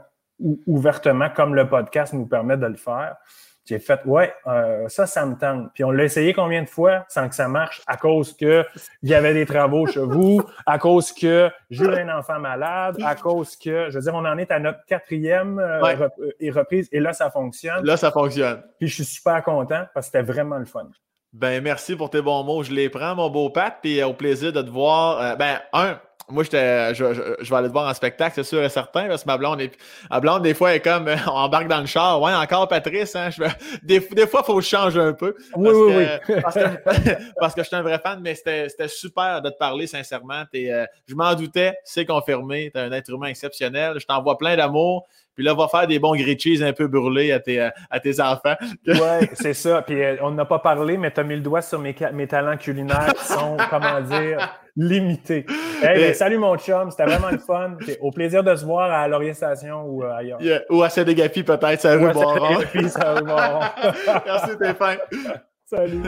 ouvertement, comme le podcast nous permet de le faire. J'ai fait, ouais, euh, ça, ça me tente. Puis on l'a essayé combien de fois sans que ça marche? À cause que il y avait des travaux chez vous, à cause que j'ai eu un enfant malade, à cause que, je veux dire, on en est à notre quatrième euh, euh, reprise et là, ça fonctionne. Là, ça fonctionne. Puis je suis super content parce que c'était vraiment le fun. Ben, merci pour tes bons mots. Je les prends, mon beau Pat, puis au plaisir de te voir. ben, un, moi, j'étais, je, vais aller te voir en spectacle, c'est sûr et certain, parce que ma blonde, est, ma blonde, des fois, est comme, on *laughs* embarque dans le char. Ouais, encore Patrice, hein, je, *laughs* des, des fois, il faut que je change un peu. Oui, oui, oui. parce, que, *laughs* parce que je suis un vrai fan, mais c'était, super de te parler, sincèrement. Euh, je m'en doutais, c'est confirmé. Tu es un être humain exceptionnel. Je t'envoie plein d'amour. Puis là, va faire des bons grilled cheese un peu brûlés à tes, à tes enfants. *laughs* oui, c'est ça. Puis euh, on n'a pas parlé, mais tu as mis le doigt sur mes, mes talents culinaires qui sont, comment dire, limités. Ben, salut mon chum, c'était vraiment le fun. Au plaisir de se voir à l'orientation ou euh, ailleurs. Ou à Sénégapi peut-être, ça rue *laughs* Merci Stéphane. Salut.